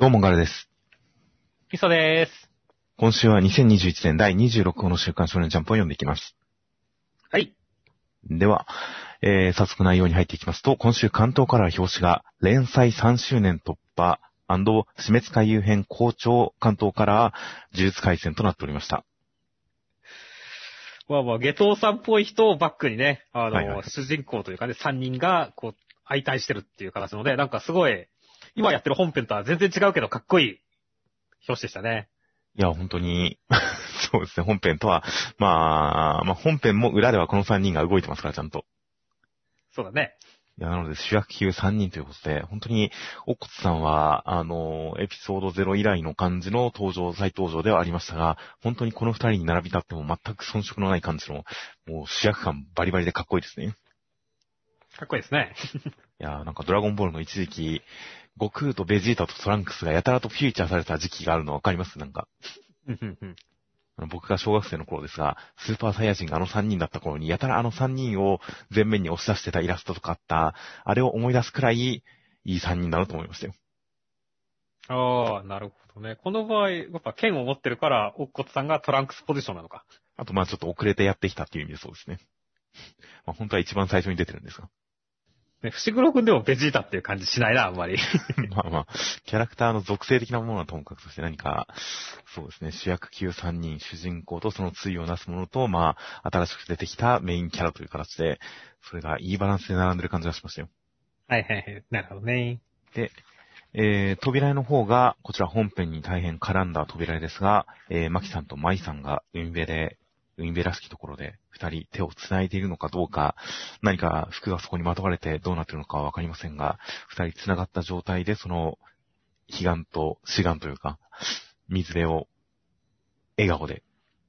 どうもガルです。みそでーす。今週は2021年第26号の週刊少年ジャンプを読んでいきます。はい。では、えー、早速内容に入っていきますと、今週関東から表紙が連載3周年突破死滅回遊編校長関東から呪術回戦となっておりました。まあまあ、下等さんっぽい人をバックにね、あの、はいはい主人公というかね、3人が、こう、相対してるっていう形ので、なんかすごい、今やってる本編とは全然違うけど、かっこいい表紙でしたね。いや、本当に、そうですね、本編とは、まあ、まあ本編も裏ではこの3人が動いてますから、ちゃんと。そうだね。いや、なので主役級3人ということで、本当に、おっこつさんは、あの、エピソード0以来の感じの登場、再登場ではありましたが、本当にこの2人に並び立っても全く遜色のない感じの、もう主役感バリバリでかっこいいですね。かっこいいですね。いや、なんかドラゴンボールの一時期、悟空とベジータとトランクスがやたらとフューチャーされた時期があるのわかります？なんか。僕が小学生の頃ですが、スーパーサイヤ人があの3人だった頃に、やたらあの3人を前面に押し出してたイラストとかあった、あれを思い出すくらい、いい3人だなと思いましたよ。ああ、なるほどね。この場合、やっぱ剣を持ってるから、おっこつさんがトランクスポジションなのか。あと、まあちょっと遅れてやってきたっていう意味でそうですね。まあ本当は一番最初に出てるんですが。ね、伏黒くんでもベジータっていう感じしないな、あんまり。まあまあ、キャラクターの属性的なものはともかくとして何か、そうですね、主役級3人、主人公とその対をなすものと、まあ、新しく出てきたメインキャラという形で、それがいいバランスで並んでる感じがしましたよ。はいはいはい。なるほどね。えー、扉絵の方が、こちら本編に大変絡んだ扉絵ですが、えー、マキさんとマイさんがウィンベで、ウィンベらしきところで二人手を繋いでいるのかどうか、何か服がそこにまとわれてどうなっているのかはわかりませんが、二人繋がった状態でその、悲願と志願というか、水辺を笑顔で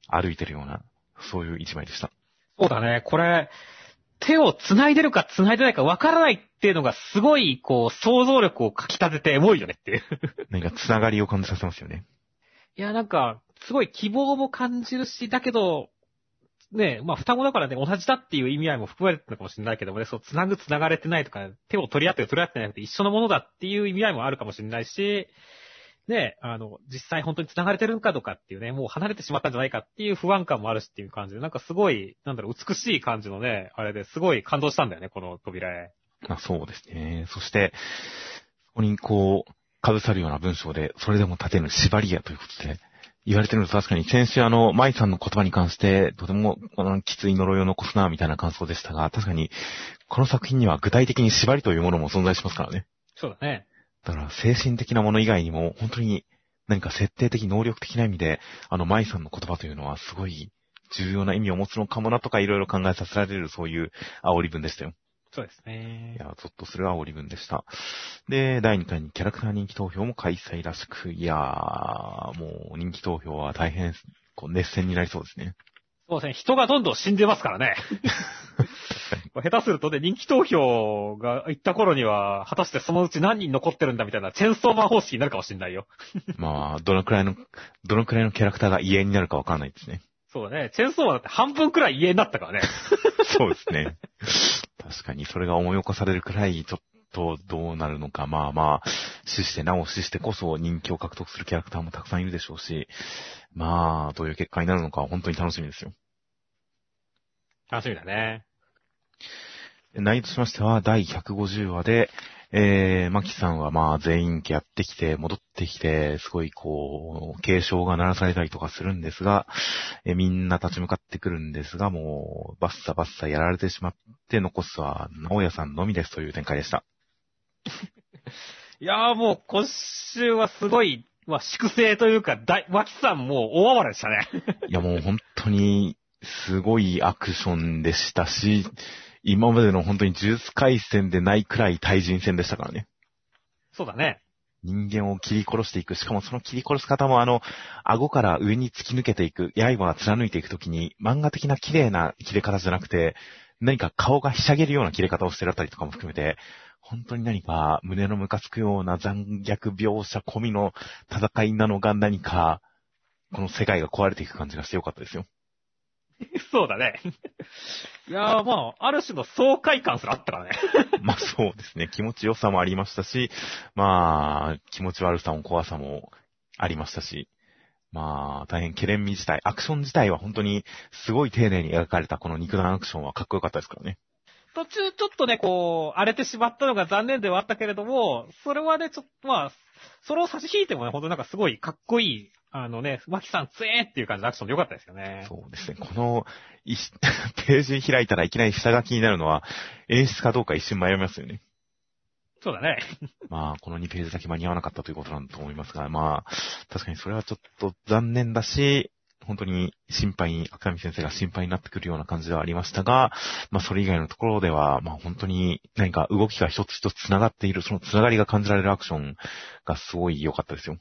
歩いてるような、そういう一枚でした。そうだね。これ、手を繋いでるか繋いでないか分からないっていうのがすごい、こう、想像力をかき立ててエモいよねっていう。何か繋がりを感じさせますよね。いや、なんか、すごい希望も感じるし、だけど、ねまあ、双子だからね、同じだっていう意味合いも含まれてるのかもしれないけどもね、そう、繋ぐ繋がれてないとか、手を取り合ってる取り合ってないって一緒のものだっていう意味合いもあるかもしれないし、ねあの、実際本当に繋がれてるのかどうかっていうね、もう離れてしまったんじゃないかっていう不安感もあるしっていう感じで、なんかすごい、なんだろう、美しい感じのね、あれですごい感動したんだよね、この扉絵。まあそうですね。そして、そこにこう、かぶさるような文章で、それでも立てぬ縛りやということで、言われてるのと確かに先週あの、舞さんの言葉に関して、とても、このきつい呪いを残すな、みたいな感想でしたが、確かに、この作品には具体的に縛りというものも存在しますからね。そうだね。だから、精神的なもの以外にも、本当に何か設定的、能力的な意味で、あの、舞さんの言葉というのはすごい重要な意味を持つのかもなとか、いろいろ考えさせられる、そういう煽り文でしたよ。そうですねい。や、ゾッとする煽り文でした。で、第2回にキャラクター人気投票も開催らしく、いやー、もう人気投票は大変、こう熱戦になりそうですね。そうですね。人がどんどん死んでますからね。下手するとね、人気投票が行った頃には、果たしてそのうち何人残ってるんだみたいな、チェーンソーマン方式になるかもしれないよ。まあ、どのくらいの、どのくらいのキャラクターが家になるかわかんないですね。そうだね。チェーンソーマンだって半分くらい家になったからね。そうですね。確かに、それが思い起こされるくらい、ちょっとどうなるのか、まあまあ、死してなお死してこそ人気を獲得するキャラクターもたくさんいるでしょうし、まあ、どういう結果になるのかは本当に楽しみですよ。楽しみだね。内容としましては、第150話で、えー、マキさんはまあ全員やってきて、戻ってきて、すごいこう、警鐘が鳴らされたりとかするんですが、えーみんな立ち向かってくるんですが、もう、バッサバッサやられてしまって、残すは、直屋さんのみですという展開でした。いやーもう今週はすごい、まあ、粛清というか、大、脇さんもう大暴れでしたね。いやもう本当に、すごいアクションでしたし、今までの本当に呪術回戦でないくらい対人戦でしたからね。そうだね。人間を切り殺していく。しかもその切り殺す方もあの、顎から上に突き抜けていく、刃が貫いていくときに、漫画的な綺麗な切れ方じゃなくて、何か顔がひしゃげるような切れ方をしてるあたりとかも含めて、本当に何か胸のムカつくような残虐描写込みの戦いなのが何か、この世界が壊れていく感じがしてよかったですよ。そうだね。いやーまあ、ある種の爽快感すらあったからね。まあそうですね。気持ちよさもありましたし、まあ、気持ち悪さも怖さもありましたし、まあ、大変ケレンミ自体、アクション自体は本当にすごい丁寧に描かれたこの肉弾アクションはかっこよかったですからね。途中ちょっとね、こう、荒れてしまったのが残念ではあったけれども、それはね、ちょっと、まあ、それを差し引いてもね、ほんとなんかすごいかっこいい、あのね、マキさんつえーっていう感じのアクションでよかったですよね。そうですね。この、ページ開いたらいきなり下書きになるのは、演出かどうか一瞬迷いますよね。そうだね。まあ、この2ページだけ間に合わなかったということなんだと思いますが、まあ、確かにそれはちょっと残念だし、本当に心配に、赤上先生が心配になってくるような感じではありましたが、まあそれ以外のところでは、まあ本当に何か動きが一つ一つ繋がっている、その繋がりが感じられるアクションがすごい良かったですよ。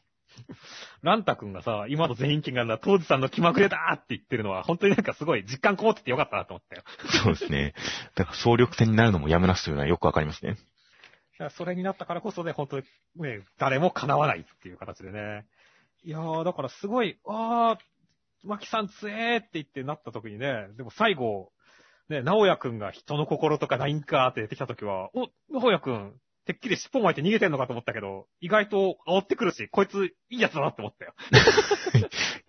ランタ君がさ、今の全員金が当時さんの気まぐれだって言ってるのは、本当になんかすごい実感こもっててよかったなと思ったよ。そうですね。だから総力戦になるのもやむなしというのはよくわかりますね。それになったからこそね、本当にね、誰も叶わないっていう形でね。いやー、だからすごい、あー、マキさんつえーって言ってなった時にね、でも最後、ね、直也くんが人の心とかないんかって出てきた時は、お、直也くん、てっきり尻尾巻いて逃げてんのかと思ったけど、意外と煽ってくるし、こいついいやつだなって思ったよ。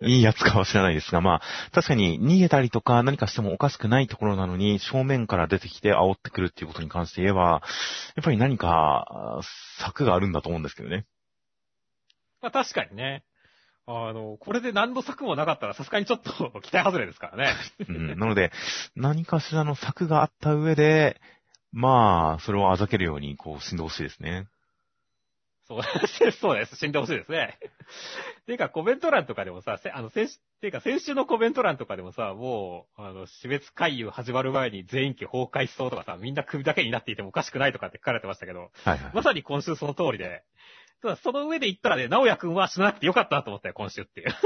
いいやつかは知らないですが、まあ、確かに逃げたりとか何かしてもおかしくないところなのに、正面から出てきて煽ってくるっていうことに関して言えば、やっぱり何か策があるんだと思うんですけどね。まあ確かにね。あの、これで何の策もなかったらさすがにちょっと 期待外れですからね。うん、なので、何かしらの策があった上で、まあ、それをあざけるように、こう、死んでほしいですね。そう そうです。死んでほしいですね。ていうか、コメント欄とかでもさ、あの、先週、ていうか、先週のコメント欄とかでもさ、もう、あの、死別回遊始まる前に全員機崩壊しそうとかさ、みんな首だけになっていてもおかしくないとかって書かれてましたけど、はいはい、まさに今週その通りで、ただその上で言ったらね、直也くんは死ななくてよかったなと思ったよ、今週っていう。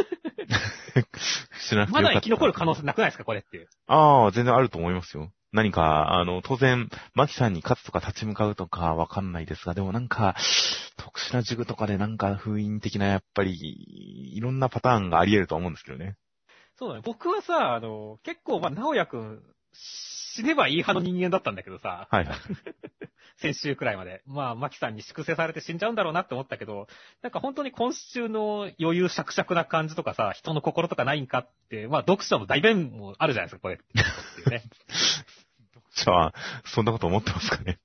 死ななくてよかった。まだ生き残る可能性なくないですか、これっていう。ああ、全然あると思いますよ。何か、あの、当然、マキさんに勝つとか立ち向かうとかわかんないですが、でもなんか、特殊な塾とかでなんか封印的な、やっぱり、いろんなパターンがあり得ると思うんですけどね。そうだね。僕はさ、あの、結構、まあ、直也くん、死ねばいい派の人間だったんだけどさ。はいはい。先週くらいまで。まあ、マキさんに粛清されて死んじゃうんだろうなって思ったけど、なんか本当に今週の余裕しゃくしゃくな感じとかさ、人の心とかないんかって、まあ、読者の代弁もあるじゃないですか、これ。ね。読者は、そんなこと思ってますかね？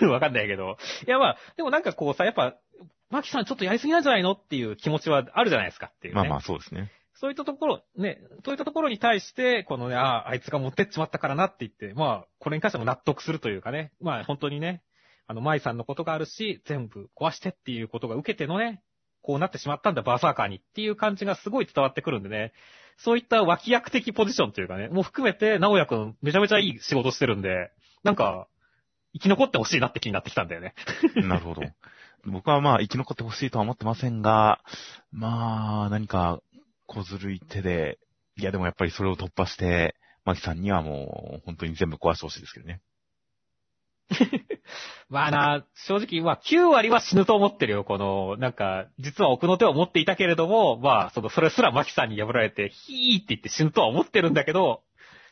わかんないけど。いやまあ、でもなんかこうさ、やっぱ、マキさんちょっとやりすぎなんじゃないのっていう気持ちはあるじゃないですかっていう、ね。まあまあそうですね。そういったところ、ね、そういったところに対して、このね、ああ、あいつが持ってっちまったからなって言って、まあ、これに関しても納得するというかね、まあ本当にね、あの、舞さんのことがあるし、全部壊してっていうことが受けてのね、こうなってしまったんだ、バーサーカーにっていう感じがすごい伝わってくるんでね、そういった脇役的ポジションというかね、もう含めて、直也くんめちゃめちゃいい仕事してるんで、なんか、生き残ってほしいなって気になってきたんだよね。なるほど。僕はまあ生き残ってほしいとは思ってませんが、まあ何か小ずるい手で、いやでもやっぱりそれを突破して、マキさんにはもう本当に全部壊してほしいですけどね。まあな、正直、まあ9割は死ぬと思ってるよ。この、なんか、実は奥の手を持っていたけれども、まあ、その、それすらマキさんに破られて、ヒーって言って死ぬとは思ってるんだけど、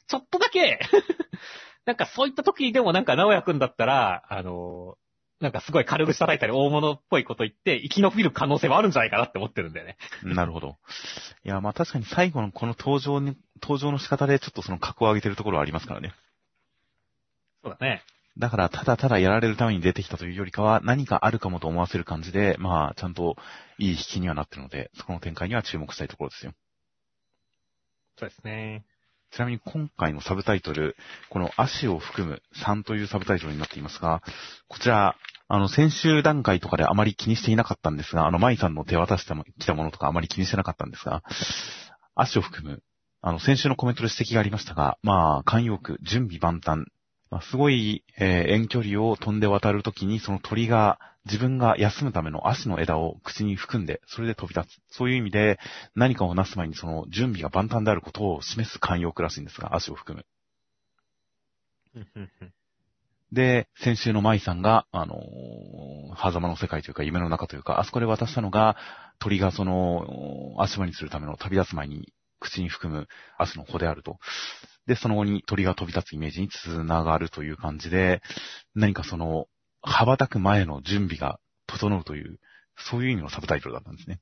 ちょっとだけ なんかそういった時にでもなんか直也くんだったら、あの、なんかすごい軽口叩いたり大物っぽいこと言って生き延びる可能性はあるんじゃないかなって思ってるんだよね。なるほど。いや、まあ確かに最後のこの登場に、登場の仕方でちょっとその格を上げてるところはありますからね。そうだね。だからただただやられるために出てきたというよりかは何かあるかもと思わせる感じで、まあちゃんといい引きにはなってるので、そこの展開には注目したいところですよ。そうですね。ちなみに今回のサブタイトル、この足を含む3というサブタイトルになっていますが、こちら、あの、先週段階とかであまり気にしていなかったんですが、あの、舞さんの手渡してきたものとかあまり気にしてなかったんですが、足を含む、あの、先週のコメントで指摘がありましたが、まあ、慣用句、準備万端、まあ、すごい、えー、遠距離を飛んで渡るときに、その鳥が自分が休むための足の枝を口に含んで、それで飛び立つ。そういう意味で、何かをなす前にその準備が万端であることを示す慣用句らしいんですが、足を含む。で、先週の舞さんが、あのー、狭間の世界というか夢の中というか、あそこで渡したのが、鳥がその、足場にするための旅立つ前に口に含む明日の穂であると。で、その後に鳥が飛び立つイメージにつながるという感じで、何かその、羽ばたく前の準備が整うという、そういう意味のサブタイトルだったんですね。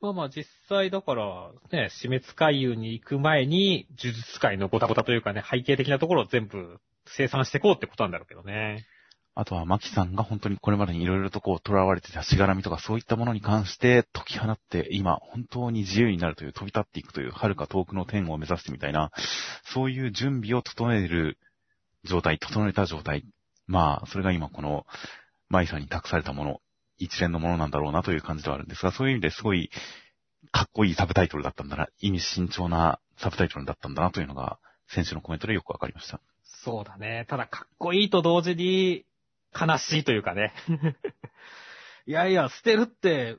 まあまあ実際だから、ね、死滅回遊に行く前に、呪術界のゴタゴタというかね、背景的なところを全部生産していこうってことなんだろうけどね。あとは、マキさんが本当にこれまでに色々とこう、囚われてたしがらみとかそういったものに関して解き放って、今、本当に自由になるという、飛び立っていくという、遥か遠くの天を目指してみたいな、そういう準備を整える状態、整えた状態。まあ、それが今この、マイさんに託されたもの、一連のものなんだろうなという感じではあるんですが、そういう意味ですごい、かっこいいサブタイトルだったんだな、意味慎重なサブタイトルだったんだなというのが、選手のコメントでよくわかりました。そうだね。ただ、かっこいいと同時に、悲しいというかね。いやいや、捨てるって、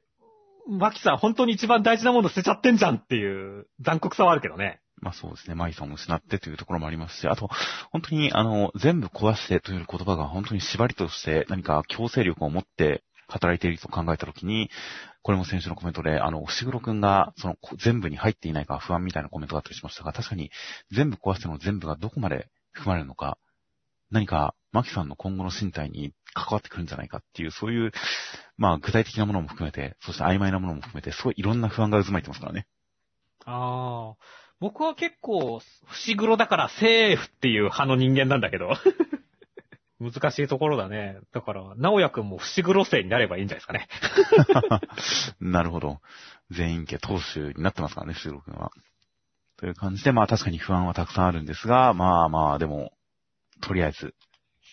マキさん本当に一番大事なもの捨てちゃってんじゃんっていう残酷さはあるけどね。まあそうですね。マイさんを失ってというところもありますし、あと、本当に、あの、全部壊してという言葉が本当に縛りとして何か強制力を持って働いていると考えたときに、これも先週のコメントで、あの、伏黒くんが、その、全部に入っていないか不安みたいなコメントがあったりしましたが、確かに、全部壊しての全部がどこまで含まれるのか、何か、マキさんの今後の身体に関わってくるんじゃないかっていう、そういう、まあ、具体的なものも含めて、そして曖昧なものも含めて、すごいいろんな不安が渦巻いてますからね。ああ。僕は結構、伏黒だからセーフっていう派の人間なんだけど。難しいところだね。だから、直也くんも伏黒生になればいいんじゃないですかね。なるほど。全員家当主になってますからね、伏黒くんは。という感じで、まあ確かに不安はたくさんあるんですが、まあまあ、でも、とりあえず、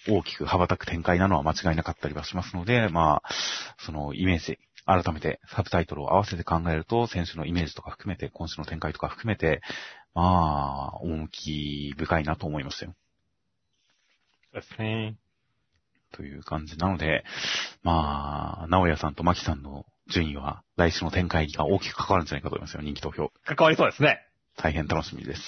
大きく羽ばたく展開なのは間違いなかったりはしますので、まあ、そのイメージ、改めてサブタイトルを合わせて考えると、選手のイメージとか含めて、今週の展開とか含めて、まあ、趣深いなと思いましたよ。そうですね。という感じなので、まあ、直哉さんと牧さんの順位は来週の展開が大きく関わるんじゃないかと思いますよ、人気投票。関わりそうですね。大変楽しみです。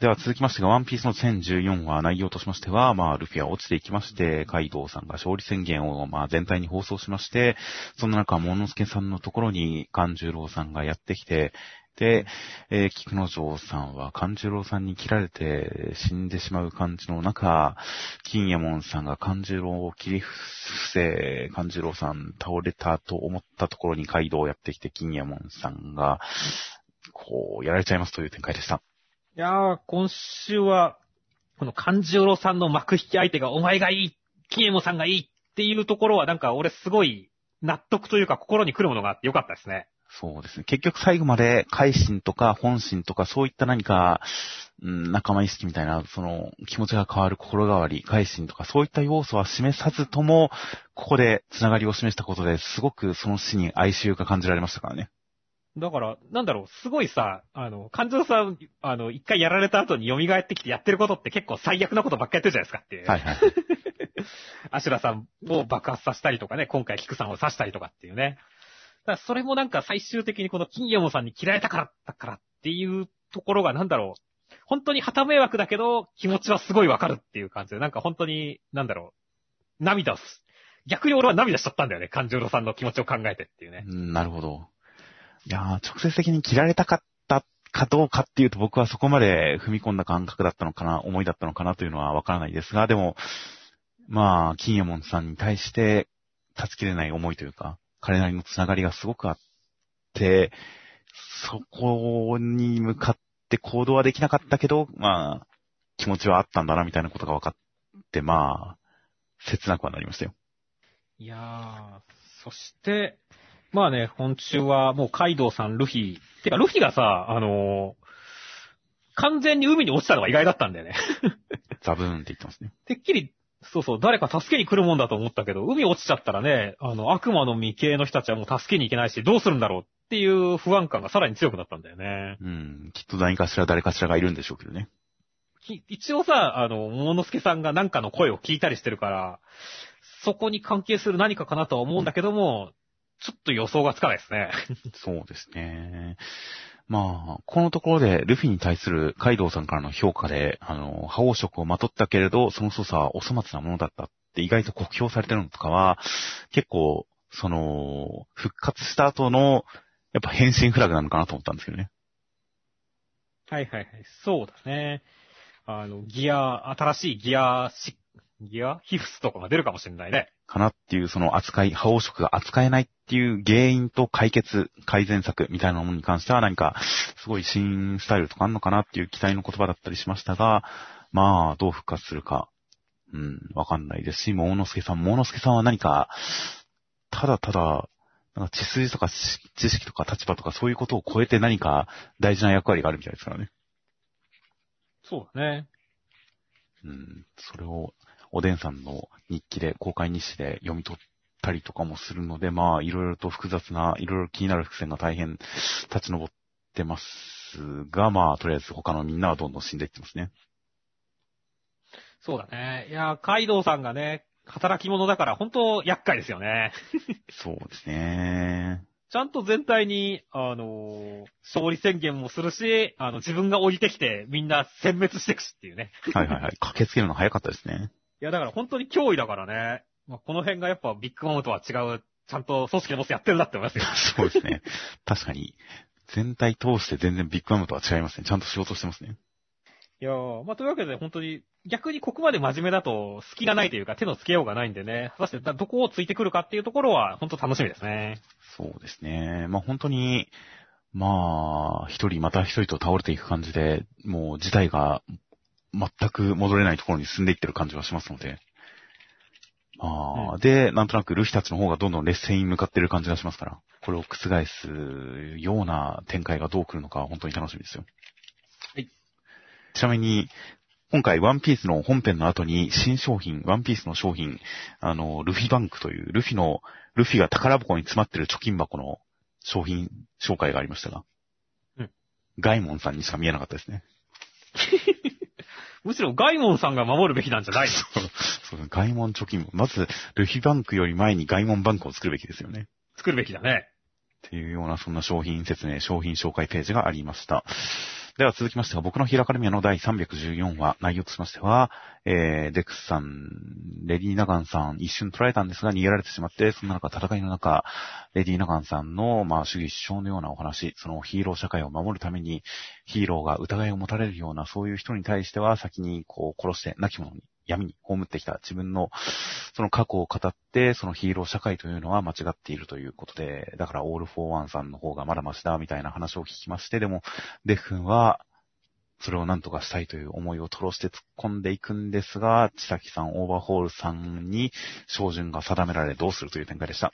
では続きましてが、ワンピースの1014話内容としましては、まあ、ルフィは落ちていきまして、カイドウさんが勝利宣言を、まあ、全体に放送しまして、そんな中、モノスケさんのところに、勘十郎さんがやってきて、で、えー、菊之丞さんは勘十郎さんに切られて死んでしまう感じの中、金右衛門さんが勘十郎を切り伏せ、勘十郎さん倒れたと思ったところにカイドウをやってきて、金右衛門さんが、こう、やられちゃいますという展開でした。いやー、今週は、この勘十郎さんの幕引き相手がお前がいい、金右衛門さんがいいっていうところはなんか俺すごい納得というか心に来るものがあってよかったですね。そうですね。結局最後まで、改心とか本心とかそういった何か、うん、仲間意識みたいな、その、気持ちが変わる心変わり、改心とかそういった要素は示さずとも、ここで繋がりを示したことですごくその死に哀愁が感じられましたからね。だから、なんだろう、すごいさ、あの、感情さん、あの、一回やられた後に蘇ってきてやってることって結構最悪なことばっかやってるじゃないですかっていう。はいはい。アシュラさんを爆発させたりとかね、今回キクさんを刺したりとかっていうね。だそれもなんか最終的にこの金山さんに嫌われたからだからっていうところがなんだろう。本当に旗迷惑だけど気持ちはすごいわかるっていう感じで、なんか本当に、なんだろう。涙す。逆に俺は涙しちゃったんだよね。感情さんの気持ちを考えてっていうね。うん、なるほど。いや直接的に切られたかったかどうかっていうと僕はそこまで踏み込んだ感覚だったのかな、思いだったのかなというのはわからないですが、でも、まあ、金右衛門さんに対して、断ち切れない思いというか、彼なりのつながりがすごくあって、そこに向かって行動はできなかったけど、まあ、気持ちはあったんだな、みたいなことが分かって、まあ、切なくはなりましたよ。いやー、そして、まあね、今週はもうカイドウさん、ルフィ。てか、ルフィがさ、あのー、完全に海に落ちたのが意外だったんだよね ザブーンって言ってますね。てっきりそうそう、誰か助けに来るもんだと思ったけど、海落ちちゃったらね、あの、悪魔の未形の人たちはもう助けに行けないし、どうするんだろうっていう不安感がさらに強くなったんだよね。うん、きっと何かしら誰かしらがいるんでしょうけどね。一応さ、あの、桃之助さんが何かの声を聞いたりしてるから、そこに関係する何かかなとは思うんだけども、ちょっと予想がつかないですね。そうですね。まあ、このところで、ルフィに対するカイドウさんからの評価で、あの、覇王色をまとったけれど、その操作はお粗末なものだったって意外と酷評されてるのとかは、結構、その、復活した後の、やっぱ変身フラグなのかなと思ったんですけどね。はいはいはい。そうだね。あの、ギア、新しいギアし、ギア？ヒフスとかが出るかもしれないね。かなっていう、その扱い、覇王色が扱えないっていう原因と解決、改善策みたいなものに関しては何か、すごい新スタイルとかあんのかなっていう期待の言葉だったりしましたが、まあ、どう復活するか、うん、わかんないですし、桃之助さん、桃之助さんは何か、ただただ、なんか血筋とか知識とか立場とかそういうことを超えて何か大事な役割があるみたいですからね。そうだね。うん、それをおでんさんの日記で、公開日誌で読み取ったりとかもするので、まあ、いろいろと複雑な、いろいろ気になる伏線が大変立ち上ってますが、まあ、とりあえず他のみんなはどんどん死んでいってますね。そうだね。いや、カイドウさんがね、働き者だから本当厄介ですよね。そうですね。ちゃんと全体に、あの勝利宣言もするし、あの、自分が降りてきてみんな殲滅していくしっていうね。はいはいはい。駆けつけるの早かったですね。いや、だから本当に脅威だからね。まあ、この辺がやっぱビッグマムとは違う、ちゃんと組織のボスやってるなって思いますよ。そうですね。確かに、全体通して全然ビッグマムとは違いますね。ちゃんと仕事してますね。いやー、まあ、というわけで本当に、逆にここまで真面目だと隙がないというか手のつけようがないんでね、果たしてどこをついてくるかっていうところは本当楽しみですね。そうですね。まあ本当に、まあ、一人また一人と倒れていく感じで、もう事態が全く戻れないところに進んでいってる感じはしますので。ああ、うん、で、なんとなくルフィたちの方がどんどん劣勢に向かってる感じがしますから、これを覆すような展開がどう来るのか本当に楽しみですよ。はい。ちなみに、今回ワンピースの本編の後に新商品、ワンピースの商品、あの、ルフィバンクという、ルフィの、ルフィが宝箱に詰まってる貯金箱の商品紹介がありましたが、うん。ガイモンさんにしか見えなかったですね。むしろガイモンさんが守るべきなんじゃないの？そうそうガイモン貯金まず、ルフィバンクより前にガイモンバンクを作るべきですよね。作るべきだね。っていうような、そんな商品説明、商品紹介ページがありました。では続きましては、僕のヒラカルミアの第314話、内容としましては、えー、デクスさん、レディー・ナガンさん、一瞬捉えたんですが逃げられてしまって、そんな中、戦いの中、レディー・ナガンさんの、まあ、主義主張のようなお話、そのヒーロー社会を守るために、ヒーローが疑いを持たれるような、そういう人に対しては、先にこう、殺して、亡き者に闇に葬ってきた自分の、その過去を語って、そのヒーロー社会というのは間違っているということで、だからオールフォーワンさんの方がまだマシだ、みたいな話を聞きまして、でも、デフ君は、それを何とかしたいという思いを吐露して突っ込んでいくんですが、千崎さん、オーバーホールさんに、照準が定められどうするという展開でした。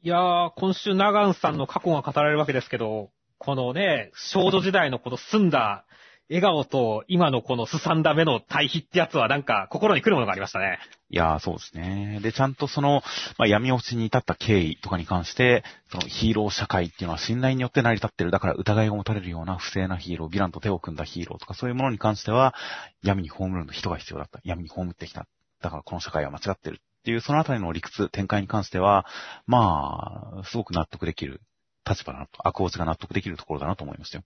いやー、今週、ナガンさんの過去が語られるわけですけど、このね、少女時代のこの澄んだ笑顔と今のこのすさんだ目の対比ってやつはなんか心に来るものがありましたね。いやー、そうですね。で、ちゃんとその、まあ、闇落ちに至った経緯とかに関して、そのヒーロー社会っていうのは信頼によって成り立ってる。だから疑いを持たれるような不正なヒーロー、ヴィランと手を組んだヒーローとかそういうものに関しては、闇に葬るの人が必要だった。闇に葬ってきた。だからこの社会は間違ってるっていう、そのあたりの理屈、展開に関しては、まあ、すごく納得できる立場だなと、悪王子が納得できるところだなと思いましたよ。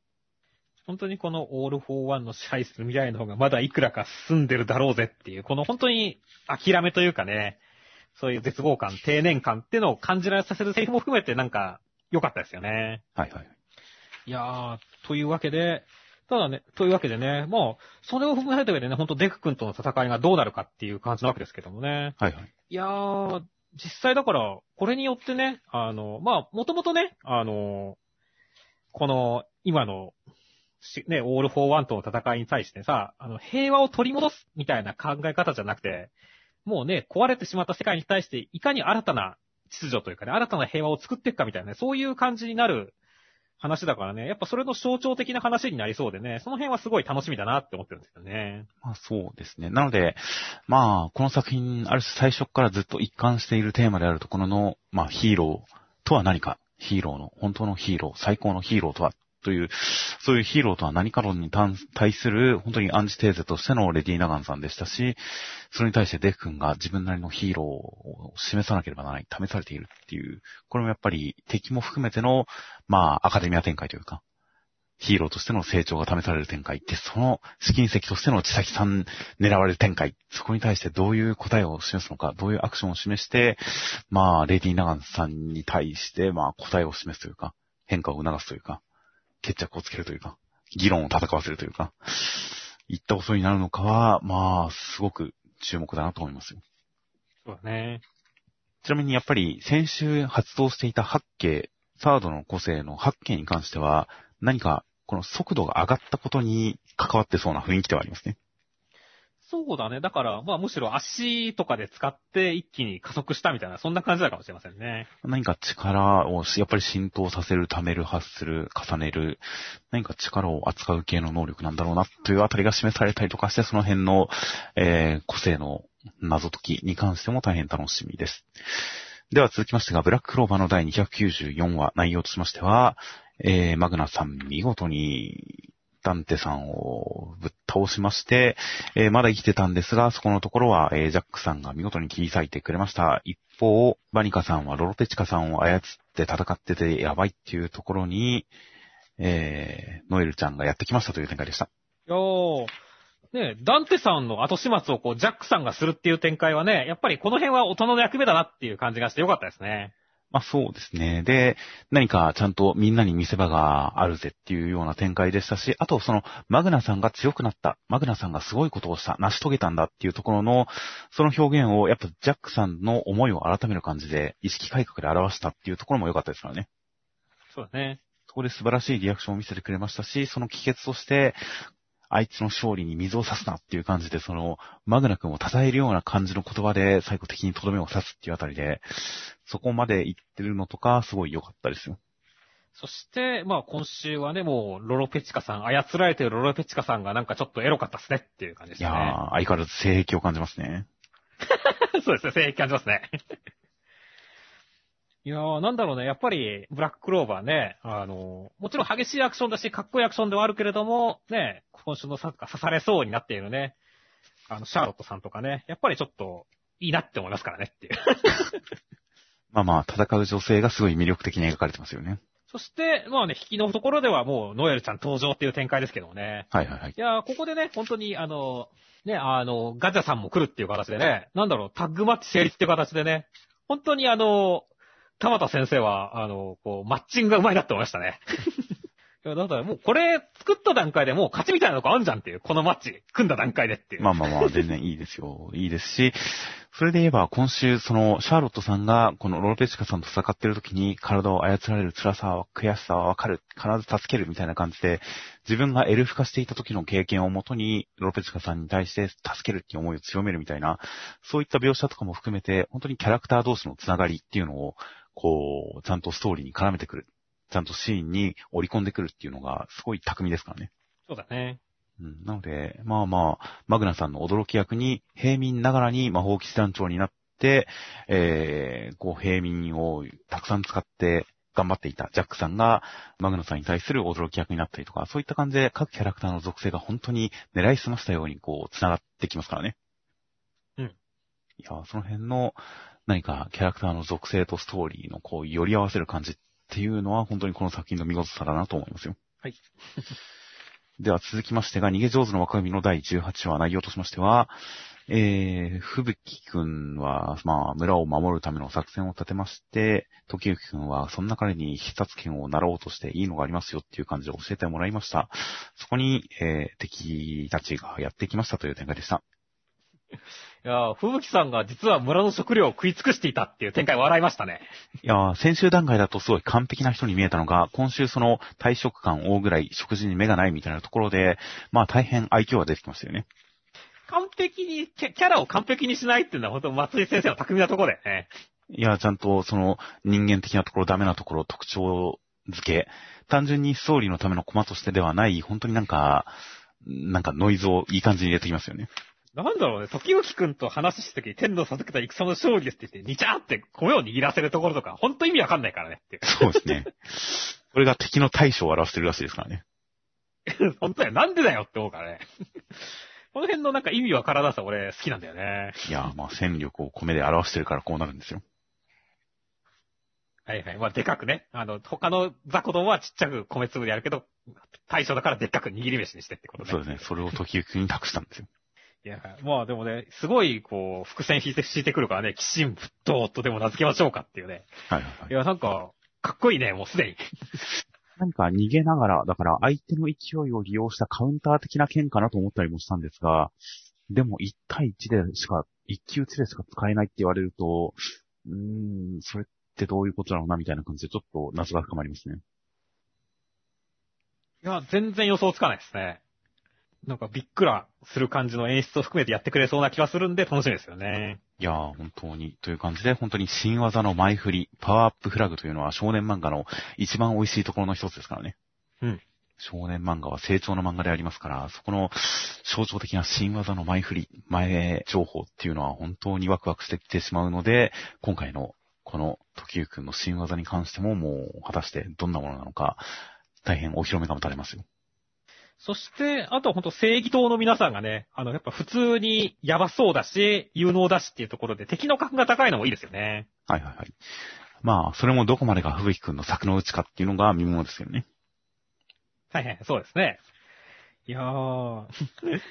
本当にこのオールフォーワンの支配する未来の方がまだいくらか進んでるだろうぜっていう、この本当に諦めというかね、そういう絶望感、定年感っていうのを感じられさせるセリフも含めてなんか良かったですよね。はいはい。いやー、というわけで、ただね、というわけでね、まあ、それを踏まえた上でね、本当デク君との戦いがどうなるかっていう感じなわけですけどもね。はいはい。いやー、実際だから、これによってね、あの、まあ、もともとね、あの、この、今のね、オール・フォー・ワンとの戦いに対してさ、あの、平和を取り戻すみたいな考え方じゃなくて、もうね、壊れてしまった世界に対して、いかに新たな秩序というかね、新たな平和を作っていくかみたいなね、そういう感じになる話だからね、やっぱそれの象徴的な話になりそうでね、その辺はすごい楽しみだなって思ってるんですよね。まあそうですね。なので、まあ、この作品、ある種最初からずっと一貫しているテーマであるところの、まあヒーローとは何か、ヒーローの、本当のヒーロー、最高のヒーローとはという、そういうヒーローとは何か論に対する、本当にアンチテーゼとしてのレディー・ナガンさんでしたし、それに対してデフ君が自分なりのヒーローを示さなければならない、試されているっていう、これもやっぱり敵も含めての、まあ、アカデミア展開というか、ヒーローとしての成長が試される展開で、その試金石としての千崎さん狙われる展開、そこに対してどういう答えを示すのか、どういうアクションを示して、まあ、レディー・ナガンさんに対して、まあ、答えを示すというか、変化を促すというか、決着をつけるというか、議論を戦わせるというか、いった遅いになるのかは、まあ、すごく注目だなと思いますよ。そうだね。ちなみにやっぱり先週発動していた八景、サードの個性の八景に関しては、何かこの速度が上がったことに関わってそうな雰囲気ではありますね。そうだね。だから、まあむしろ足とかで使って一気に加速したみたいな、そんな感じだかもしれませんね。何か力をやっぱり浸透させる、貯める、発する、重ねる、何か力を扱う系の能力なんだろうなというあたりが示されたりとかして、その辺の、えー、個性の謎解きに関しても大変楽しみです。では続きましてが、ブラッククローバーの第294話、内容としましては、えー、マグナさん見事にダンテさんをぶっ倒しまして、えー、まだ生きてたんですが、そこのところは、えー、ジャックさんが見事に切り裂いてくれました。一方、バニカさんはロロペチカさんを操って戦っててやばいっていうところに、えー、ノエルちゃんがやってきましたという展開でした。よー。ねダンテさんの後始末をこう、ジャックさんがするっていう展開はね、やっぱりこの辺は大人の役目だなっていう感じがしてよかったですね。まあそうですね。で、何かちゃんとみんなに見せ場があるぜっていうような展開でしたし、あとそのマグナさんが強くなった、マグナさんがすごいことをした、成し遂げたんだっていうところの、その表現をやっぱジャックさんの思いを改める感じで、意識改革で表したっていうところも良かったですからね。そうだね。そこで素晴らしいリアクションを見せてくれましたし、その帰結として、あいつの勝利に水を差すなっていう感じで、その、マグナ君を称えるような感じの言葉で最後的にとどめを刺すっていうあたりで、そこまで言ってるのとか、すごい良かったですよ。そして、まあ今週はね、もう、ロロペチカさん、操られてるロロペチカさんがなんかちょっとエロかったっすねっていう感じですね。いやー、相変わらず性癖を感じますね。そうですね、性癖感じますね。いやー、なんだろうね。やっぱり、ブラッククローバーね、あの、もちろん激しいアクションだし、かっこいいアクションではあるけれども、ね、今週のサッカー刺されそうになっているね、あの、シャーロットさんとかね、やっぱりちょっと、いいなって思いますからねっていう。まあまあ、戦う女性がすごい魅力的に描かれてますよね。そして、まあね、引きのところではもう、ノエルちゃん登場っていう展開ですけどもね。はいはいはい。いやここでね、本当に、あの、ね、あの、ガチャさんも来るっていう形でね、なんだろう、タッグマッチ成立っていう形でね、本当にあの、田畑先生は、あの、こう、マッチングが上手いなって思いましたね。いや、だからもうこれ作った段階でもう勝ちみたいなとこあるじゃんっていう、このマッチ、組んだ段階でっていう。まあまあまあ、全然いいですよ。いいですし、それで言えば今週、その、シャーロットさんが、このロロペチカさんと戦ってる時に体を操られる辛さは、悔しさはわかる、必ず助けるみたいな感じで、自分がエルフ化していた時の経験をもとに、ロロペチカさんに対して助けるっていう思いを強めるみたいな、そういった描写とかも含めて、本当にキャラクター同士のつながりっていうのを、こう、ちゃんとストーリーに絡めてくる。ちゃんとシーンに織り込んでくるっていうのが、すごい巧みですからね。そうだね。うん、なので、まあまあ、マグナさんの驚き役に、平民ながらに魔法騎士団長になって、えー、こう、平民をたくさん使って頑張っていたジャックさんが、マグナさんに対する驚き役になったりとか、そういった感じで各キャラクターの属性が本当に狙いすましたように、こう、繋がってきますからね。うん。いや、その辺の、何かキャラクターの属性とストーリーのこう、寄り合わせる感じっていうのは本当にこの作品の見事さだなと思いますよ。はい。では続きましてが、逃げ上手の若組の第18話内容としましては、えー、ふぶきくんは、まあ、村を守るための作戦を立てまして、時行くんは、そんな彼に必殺剣を習おうとしていいのがありますよっていう感じで教えてもらいました。そこに、えー、敵たちがやってきましたという展開でした。いやふぶきさんが実は村の食料を食い尽くしていたっていう展開笑いましたね。いや先週段階だとすごい完璧な人に見えたのが、今週その退職感大ぐらい食事に目がないみたいなところで、まあ大変愛嬌が出てきましたよね。完璧に、キャラを完璧にしないっていうのは本当松井先生の巧みなところだよね。いや、ちゃんとその人間的なところ、ダメなところ、特徴付け、単純にストーリーのためのコマとしてではない、本当になんか、なんかノイズをいい感じに入れてきますよね。なんだろうね、時々くんと話した時に天皇授けた戦の勝利ですって言って、にちゃーって米を握らせるところとか、ほんと意味わかんないからねって。そうですね。これが敵の対処を表してるらしいですからね。本当や、なんでだよって思うからね。この辺のなんか意味わからなさ俺好きなんだよね。いや、まあ戦力を米で表してるからこうなるんですよ。はいはい。まあでかくね。あの、他の雑魚丼はちっちゃく米粒でやるけど、対象だからでっかく握り飯にしてってことね。そうですね。それを時行に託したんですよ。いや、まあでもね、すごい、こう、伏線引いて、引いてくるからね、鬼神仏道とでも名付けましょうかっていうね。はいはい、はい。いや、なんか、かっこいいね、もうすでに。何か逃げながら、だから相手の勢いを利用したカウンター的な剣かなと思ったりもしたんですが、でも1対1でしか、1級1でしか使えないって言われると、うーん、それってどういうことだろうなみたいな感じでちょっと謎が深まりますね。いや、全然予想つかないですね。なんかびっくらする感じの演出を含めてやってくれそうな気がするんで楽しみですよね。いやー、本当に、という感じで、本当に新技の前振り、パワーアップフラグというのは少年漫画の一番美味しいところの一つですからね。うん。少年漫画は成長の漫画でありますから、そこの象徴的な新技の前振り、前情報っていうのは本当にワクワクしてきてしまうので、今回のこの時ゆくんの新技に関してももう果たしてどんなものなのか、大変お披露目が持たれますよ。そして、あとは本当正義党の皆さんがね、あの、やっぱ普通にやばそうだし、有能だしっていうところで敵の格が高いのもいいですよね。はいはいはい。まあ、それもどこまでが吹雪くんの作のうちかっていうのが見ものですよね。はいはい、そうですね。いやー。っ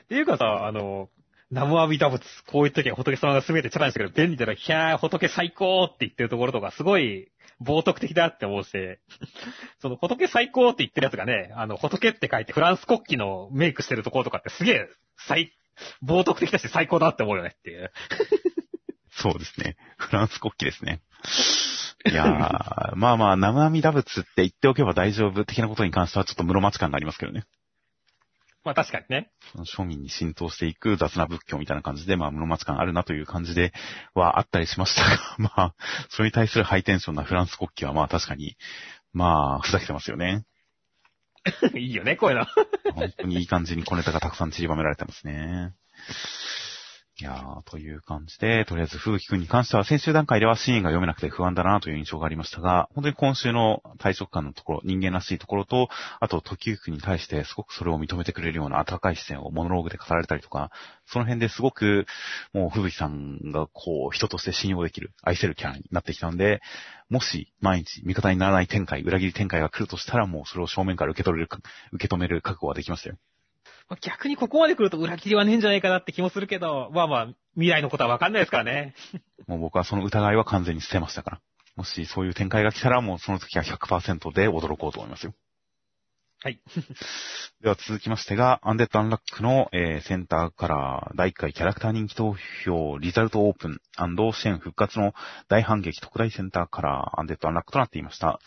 ていうかさ、あの、ナムアミダ仏、こういう時は仏様が全てチャラにしてくれる便利だな、ひゃー、仏最高って言ってるところとか、すごい冒涜的だって思うし、その仏最高って言ってるやつがね、あの、仏って書いてフランス国旗のメイクしてるところとかってすげえ、最、冒涜的だし最高だって思うよねっていう。そうですね。フランス国旗ですね。いやー、まあまあ、生阿弥陀仏って言っておけば大丈夫的なことに関してはちょっと室町感がありますけどね。まあ確かにね。庶民に浸透していく雑な仏教みたいな感じで、まあ、室町感あるなという感じではあったりしましたが、まあ、それに対するハイテンションなフランス国旗はまあ確かに、まあ、ふざけてますよね。いいよね、こういうの。本当にいい感じに小ネタがたくさん散りばめられてますね。いやー、という感じで、とりあえず、風紀くんに関しては、先週段階ではシーンが読めなくて不安だなという印象がありましたが、本当に今週の対職感のところ、人間らしいところと、あと、時行くんに対してすごくそれを認めてくれるような温かい視線をモノローグで語られたりとか、その辺ですごく、もう、風紀さんがこう、人として信用できる、愛せるキャラになってきたので、もし、毎日、味方にならない展開、裏切り展開が来るとしたら、もうそれを正面から受け取れる、受け止める覚悟はできましたよ。まあ逆にここまで来ると裏切りはねえんじゃないかなって気もするけど、まあまあ、未来のことはわかんないですからね。もう僕はその疑いは完全に捨てましたから。もしそういう展開が来たら、もうその時は100%で驚こうと思いますよ。はい。では続きましてが、アンデッド・アンラックの、えーセンターカラー第1回キャラクター人気投票リザルトオープン支援復活の大反撃特大センターカラーアンデッド・アンラックとなっていました。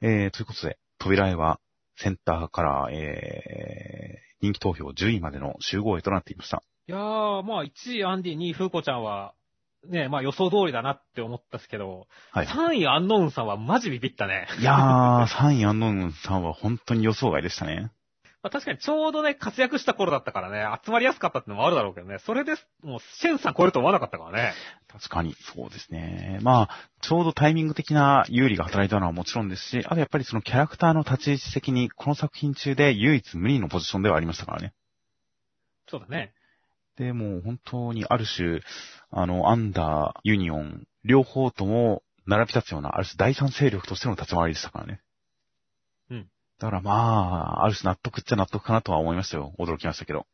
えー、ということで、扉絵はセンターカラー、えー、人気投票10位までの集合絵となっていました。いやー、まあ、1位アンディ、2位フーコちゃんは、ね、まあ予想通りだなって思ったんですけど、はい。3位アンノウンさんはマジビビったね。いやー、3位アンノーンさんは本当に予想外でしたね。まあ確かにちょうどね、活躍した頃だったからね、集まりやすかったってのもあるだろうけどね、それで、もう、シェンさん超えると思わなかったからね。確かに、そうですね。まあ、ちょうどタイミング的な有利が働いたのはもちろんですし、あとやっぱりそのキャラクターの立ち位置的に、この作品中で唯一無二のポジションではありましたからね。そうだね。で、もう本当にある種、あの、アンダー、ユニオン、両方とも並び立つような、ある種第三勢力としての立ち回りでしたからね。うん。だからまあ、ある種納得っちゃ納得かなとは思いましたよ。驚きましたけど。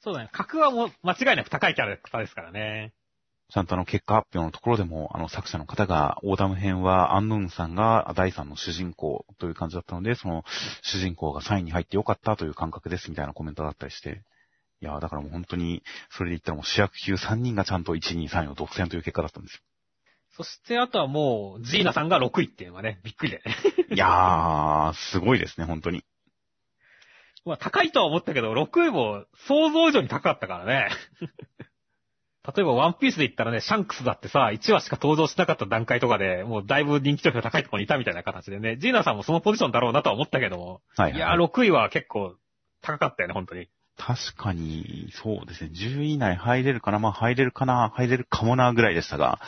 そうだね。格はもう間違いなく高いキャラクターですからね。ちゃんとあの結果発表のところでも、あの作者の方が、オーダム編はアンノーンさんが第3の主人公という感じだったので、その主人公が3位に入ってよかったという感覚ですみたいなコメントだったりして、いやーだからもう本当に、それで言ったらもう主役級3人がちゃんと1、2、3位を独占という結果だったんですそして、あとはもう、ジーナさんが6位っていうのがね、びっくりで。よ。いやー、すごいですね、本当に。まあ、高いとは思ったけど、6位も想像以上に高かったからね。例えば、ワンピースで言ったらね、シャンクスだってさ、1話しか登場しなかった段階とかで、もうだいぶ人気投票高いところにいたみたいな形でね、ジーナさんもそのポジションだろうなとは思ったけども、はい、いやー、6位は結構高かったよね、本当に。確かに、そうですね、10位以内入れるかな、まあ入れるかな、入れるかもな、ぐらいでしたが、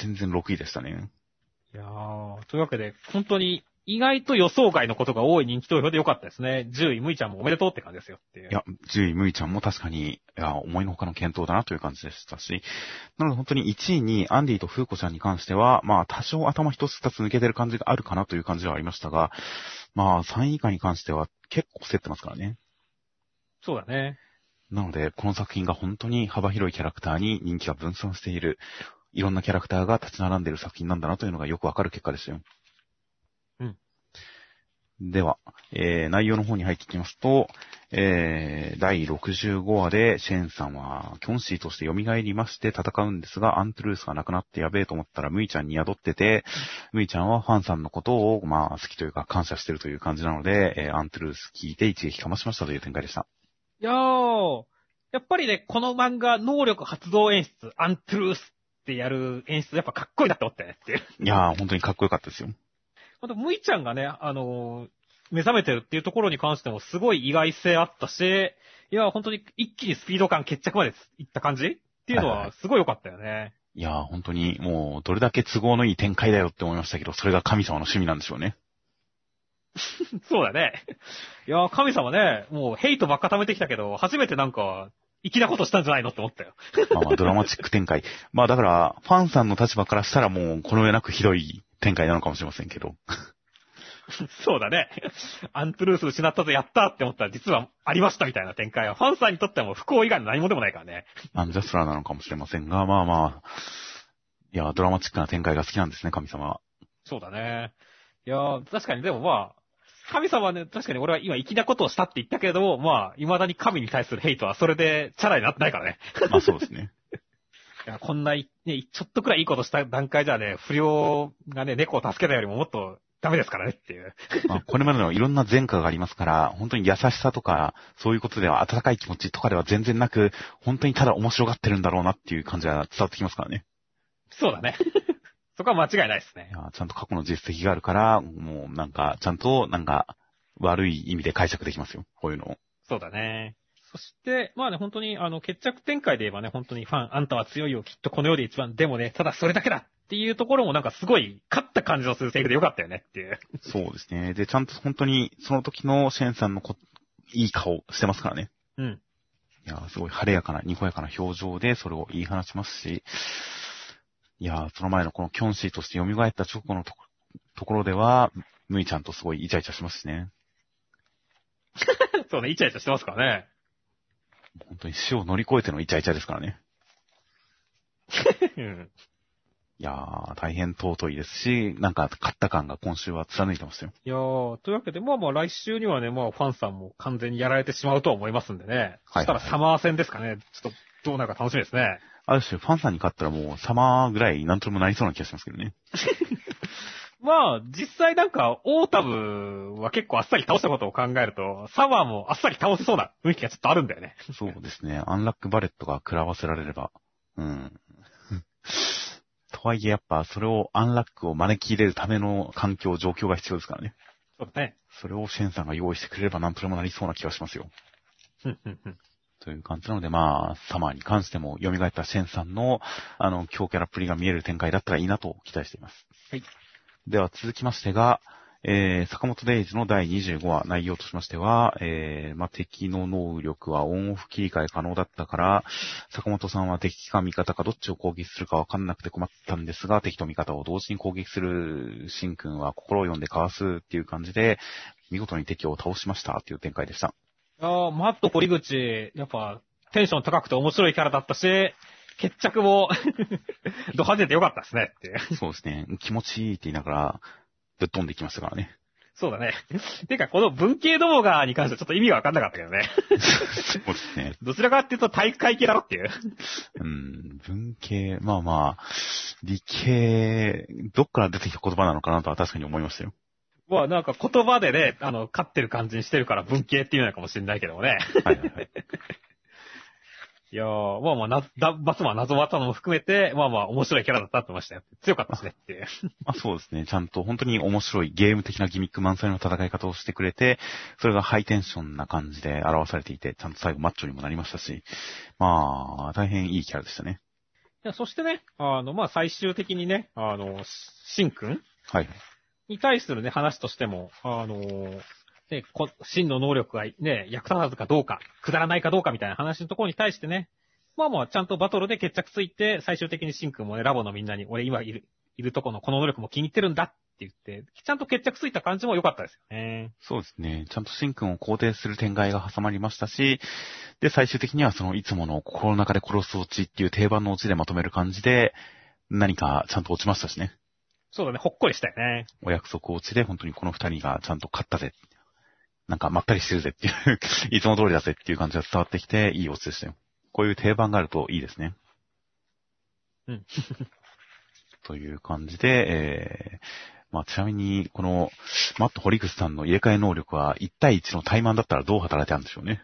全然6位でしたね。いやー、というわけで、本当に、意外と予想外のことが多い人気投票でよかったですね。10位、むいちゃんもおめでとうって感じですよっていう。いや、10位、むいちゃんも確かに、いや、思いのほかの検討だなという感じでしたし、なので本当に1位にアンディとフーコちゃんに関しては、まあ多少頭一つ二つ抜けてる感じがあるかなという感じではありましたが、まあ3位以下に関しては結構競ってますからね。そうだね。なので、この作品が本当に幅広いキャラクターに人気が分散している、いろんなキャラクターが立ち並んでいる作品なんだなというのがよくわかる結果ですよ。うん。では、えー、内容の方に入っていきますと、えー、第65話でシェンさんはキョンシーとして蘇りまして戦うんですが、アントゥルースが亡くなってやべえと思ったらムイちゃんに宿ってて、ムイちゃんはファンさんのことを、まあ、好きというか感謝してるという感じなので、えー、アントゥルース聞いて一撃かましましたという展開でした。いやー、やっぱりね、この漫画、能力発動演出、アントゥルースってやる演出、やっぱかっこいいなって思ったねっていやー、本当にかっこよかったですよ。あと、むいちゃんがね、あのー、目覚めてるっていうところに関してもすごい意外性あったし、いや、本当に一気にスピード感決着までいった感じっていうのはすごい良かったよね。いや、本当にもうどれだけ都合のいい展開だよって思いましたけど、それが神様の趣味なんでしょうね。そうだね。いや、神様ね、もうヘイトばっか貯めてきたけど、初めてなんか、粋なことしたんじゃないのって思ったよ。まあまあ、ドラマチック展開。まあだから、ファンさんの立場からしたらもう、この上なくひどい展開なのかもしれませんけど。そうだね。アントゥルース失ったぞ、やったって思ったら実はありましたみたいな展開は、ファンさんにとってはもう不幸以外の何もでもないからね。アンジャスラーなのかもしれませんが、まあまあ、いや、ドラマチックな展開が好きなんですね、神様は。そうだね。いや、確かにでもまあ、神様はね、確かに俺は今粋なことをしたって言ったけど、まあ、未だに神に対するヘイトはそれでチャラになってないからね。まあそうですね。いや、こんな、ね、ちょっとくらいいいことした段階じゃね、不良がね、猫を助けたよりももっとダメですからねっていう。まあ、これまでのいろんな前科がありますから、本当に優しさとか、そういうことでは温かい気持ちとかでは全然なく、本当にただ面白がってるんだろうなっていう感じが伝わってきますからね。そうだね。そこは間違いないですね。ちゃんと過去の実績があるから、もうなんか、ちゃんとなんか、悪い意味で解釈できますよ。こういうのを。そうだね。そして、まあね、本当に、あの、決着展開で言えばね、本当にファン、あんたは強いよ、きっとこの世で一番、でもね、ただそれだけだっていうところもなんかすごい、勝った感じのするセリフでよかったよねっていう。そうですね。で、ちゃんと本当に、その時のシェンさんのこ、いい顔してますからね。うん。いや、すごい晴れやかな、にこやかな表情でそれを言い放ちますし、いや、その前のこのキョンシーとして蘇った直後のとところでは、ムイちゃんとすごいイチャイチャしますしね。そうね、イチャイチャしてますからね。本当に死を乗り越えてのイチャイチャですからね。うん。いやー、大変尊いですし、なんか、勝った感が今週は貫いてますよ。いやー、というわけで、まあまあ来週にはね、まあファンさんも完全にやられてしまうと思いますんでね。はい、はい、そしたらサマー戦ですかね。ちょっと、どうなるか楽しみですね。ある種、ファンさんに勝ったらもう、サマーぐらいなんともなりそうな気がしますけどね。まあ、実際なんか、オータムは結構あっさり倒したことを考えると、サマーもあっさり倒せそうな雰囲気がちょっとあるんだよね。そうですね。アンラックバレットが食らわせられれば。うん。とはいえやっぱそれをアンラックを招き入れるための環境、状況が必要ですからね。そうだね。それをシェンさんが用意してくれればなんとでもなりそうな気がしますよ。という感じなので、まあ、サマーに関しても蘇ったシェンさんの、あの、強キャラっぷりが見える展開だったらいいなと期待しています。はい。では続きましてが、えー、坂本デイズの第25話内容としましては、えー、まあ、敵の能力はオンオフ切り替え可能だったから、坂本さんは敵か味方かどっちを攻撃するかわかんなくて困ったんですが、敵と味方を同時に攻撃するシンくんは心を読んでかわすっていう感じで、見事に敵を倒しましたっていう展開でした。ああ、マット堀口、やっぱ、テンション高くて面白いキャラだったし、決着も ド派手でよかったですねってそうですね。気持ちいいって言いながら、ぶっ飛んできましたからね。そうだね。てか、この文系動画に関してはちょっと意味がわかんなかったけどね。そうですね。どちらかっていうと体育会系だろっていう。うん、文系、まあまあ、理系、どっから出てきた言葉なのかなとは確かに思いましたよ。まあなんか言葉でね、あの、勝ってる感じにしてるから文系っていうのかもしれないけどもね。はいはいはい。いやー、まあまあ、な、だ、バツマン謎ったのも含めて、まあまあ、面白いキャラだったってましたよ。強かったですねって。まあそうですね。ちゃんと本当に面白いゲーム的なギミック満載の戦い方をしてくれて、それがハイテンションな感じで表されていて、ちゃんと最後マッチョにもなりましたし、まあ、大変いいキャラでしたね。いや、そしてね、あの、まあ最終的にね、あの、シンくんはい。に対するね、話としても、あの、ね、こ、真の能力がね、役立たずかどうか、くだらないかどうかみたいな話のところに対してね、まあまあ、ちゃんとバトルで決着ついて、最終的にシンくんもね、ラボのみんなに、俺今いる、いるとこのこの能力も気に入ってるんだって言って、ちゃんと決着ついた感じも良かったですよね。そうですね。ちゃんとシンくんを肯定する展開が挟まりましたし、で、最終的にはそのいつもの心の中で殺すオチっていう定番のオチでまとめる感じで、何かちゃんと落ちましたしね。そうだね、ほっこりしたよね。お約束をちで本当にこの二人がちゃんと勝ったぜ。なんかまったりしてるぜっていう いつも通りだぜっていう感じが伝わってきて、いいオチでしたよ。こういう定番があるといいですね。うん。という感じで、えー、まあちなみに、この、マット・ホリグスさんの入れ替え能力は1対1の対マンだったらどう働いてたんでしょうね。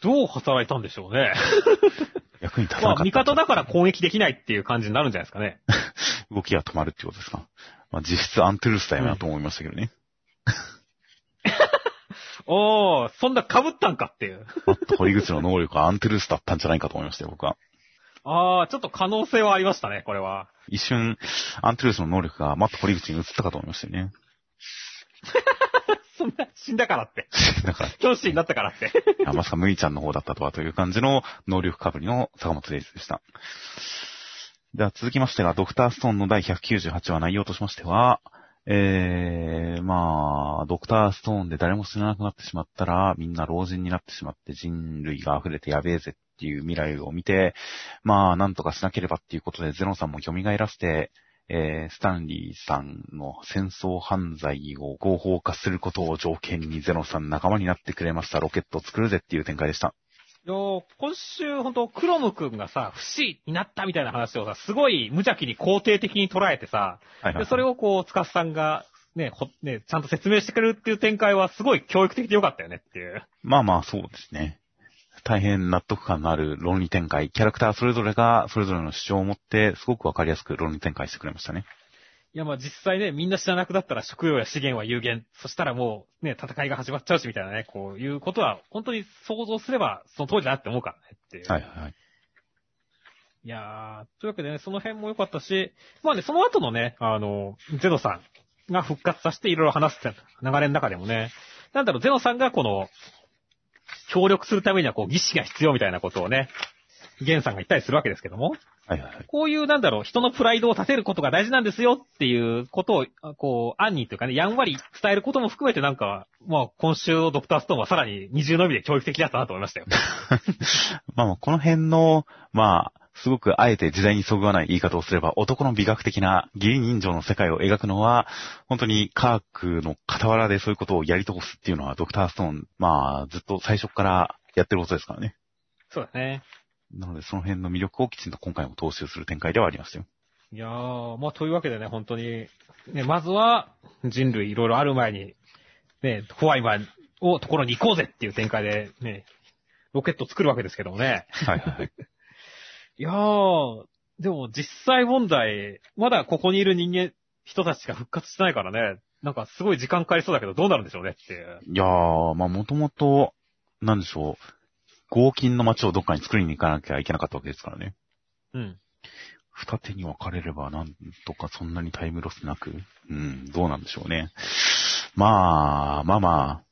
どう働いたんでしょうね。役に立たなかった。まあ、味方だから攻撃できないっていう感じになるんじゃないですかね。動きが止まるってことですか。まあ実質アントゥルースだよなと思いましたけどね。おー、そんな被ったんかっていう。マット・ホリグスの能力はアントゥルースだったんじゃないかと思いましたよ、僕は。あー、ちょっと可能性はありましたね、これは。一瞬、アントゥルースの能力がマット・ホリグスに移ったかと思いましたよね。そんな、死んだからって。だから、い教師になったからって。やまさかムイちゃんの方だったとはという感じの能力かぶりの坂本デイズでした。では続きましてが、ドクターストーンの第198話内容としましては、えー、まあ、ドクターストーンで誰も死ななくなってしまったら、みんな老人になってしまって人類が溢れてやべえぜっていう未来を見て、まあ、なんとかしなければっていうことでゼノさんも蘇らせて、えー、スタンリーさんの戦争犯罪を合法化することを条件にゼノさん仲間になってくれましたロケットを作るぜっていう展開でした。いやー今週、本当クロム君がさ、不死になったみたいな話をさ、すごい無邪気に肯定的に捉えてさ、はいはい、で、それをこう、つかさんが、ね、ほ、ね、ちゃんと説明してくれるっていう展開はすごい教育的でよかったよねっていう。まあまあ、そうですね。大変納得感のある論理展開、キャラクターそれぞれがそれぞれの主張を持って、すごくわかりやすく論理展開してくれましたね。いや、まあ実際ね、みんな知らなくなったら食料や資源は有限。そしたらもう、ね、戦いが始まっちゃうしみたいなね、こういうことは、本当に想像すれば、その通りだなって思うからねっていう。はいはいはい。いやー、というわけでね、その辺も良かったし、まあね、その後のね、あの、ゼノさんが復活させていろいろ話すって流れの中でもね、なんだろう、ゼノさんがこの、協力するためにはこう、儀式が必要みたいなことをね、ゲンさんが言ったりするわけですけども、はいはいはい。こういう、なんだろう、人のプライドを立てることが大事なんですよっていうことを、あこう、暗にというかね、やんわり伝えることも含めてなんか、まあ、今週のドクターストーンはさらに二重の意味で教育的だったなと思いましたよ。まあまあ、この辺の、まあ、すごくあえて時代にそぐわない言い方をすれば、男の美学的な義理人情の世界を描くのは、本当に科学の傍らでそういうことをやり通すっていうのは、ドクターストーン、まあ、ずっと最初からやってることですからね。そうだね。なので、その辺の魅力をきちんと今回も踏襲する展開ではありましたよ。いやー、まあ、というわけでね、本当に、ね、まずは、人類いろいろある前に、ね、怖い前をところに行こうぜっていう展開で、ね、ロケット作るわけですけどもね。はいはいはい。いやー、でも実際問題、まだここにいる人間、人たちが復活してないからね、なんかすごい時間かかりそうだけどどうなるんでしょうねっていう。いやー、まあもともと、なんでしょう、合金の街をどっかに作りに行かなきゃいけなかったわけですからね。うん。二手に分かれればなんとかそんなにタイムロスなく、うん、どうなんでしょうね。まあ、まあま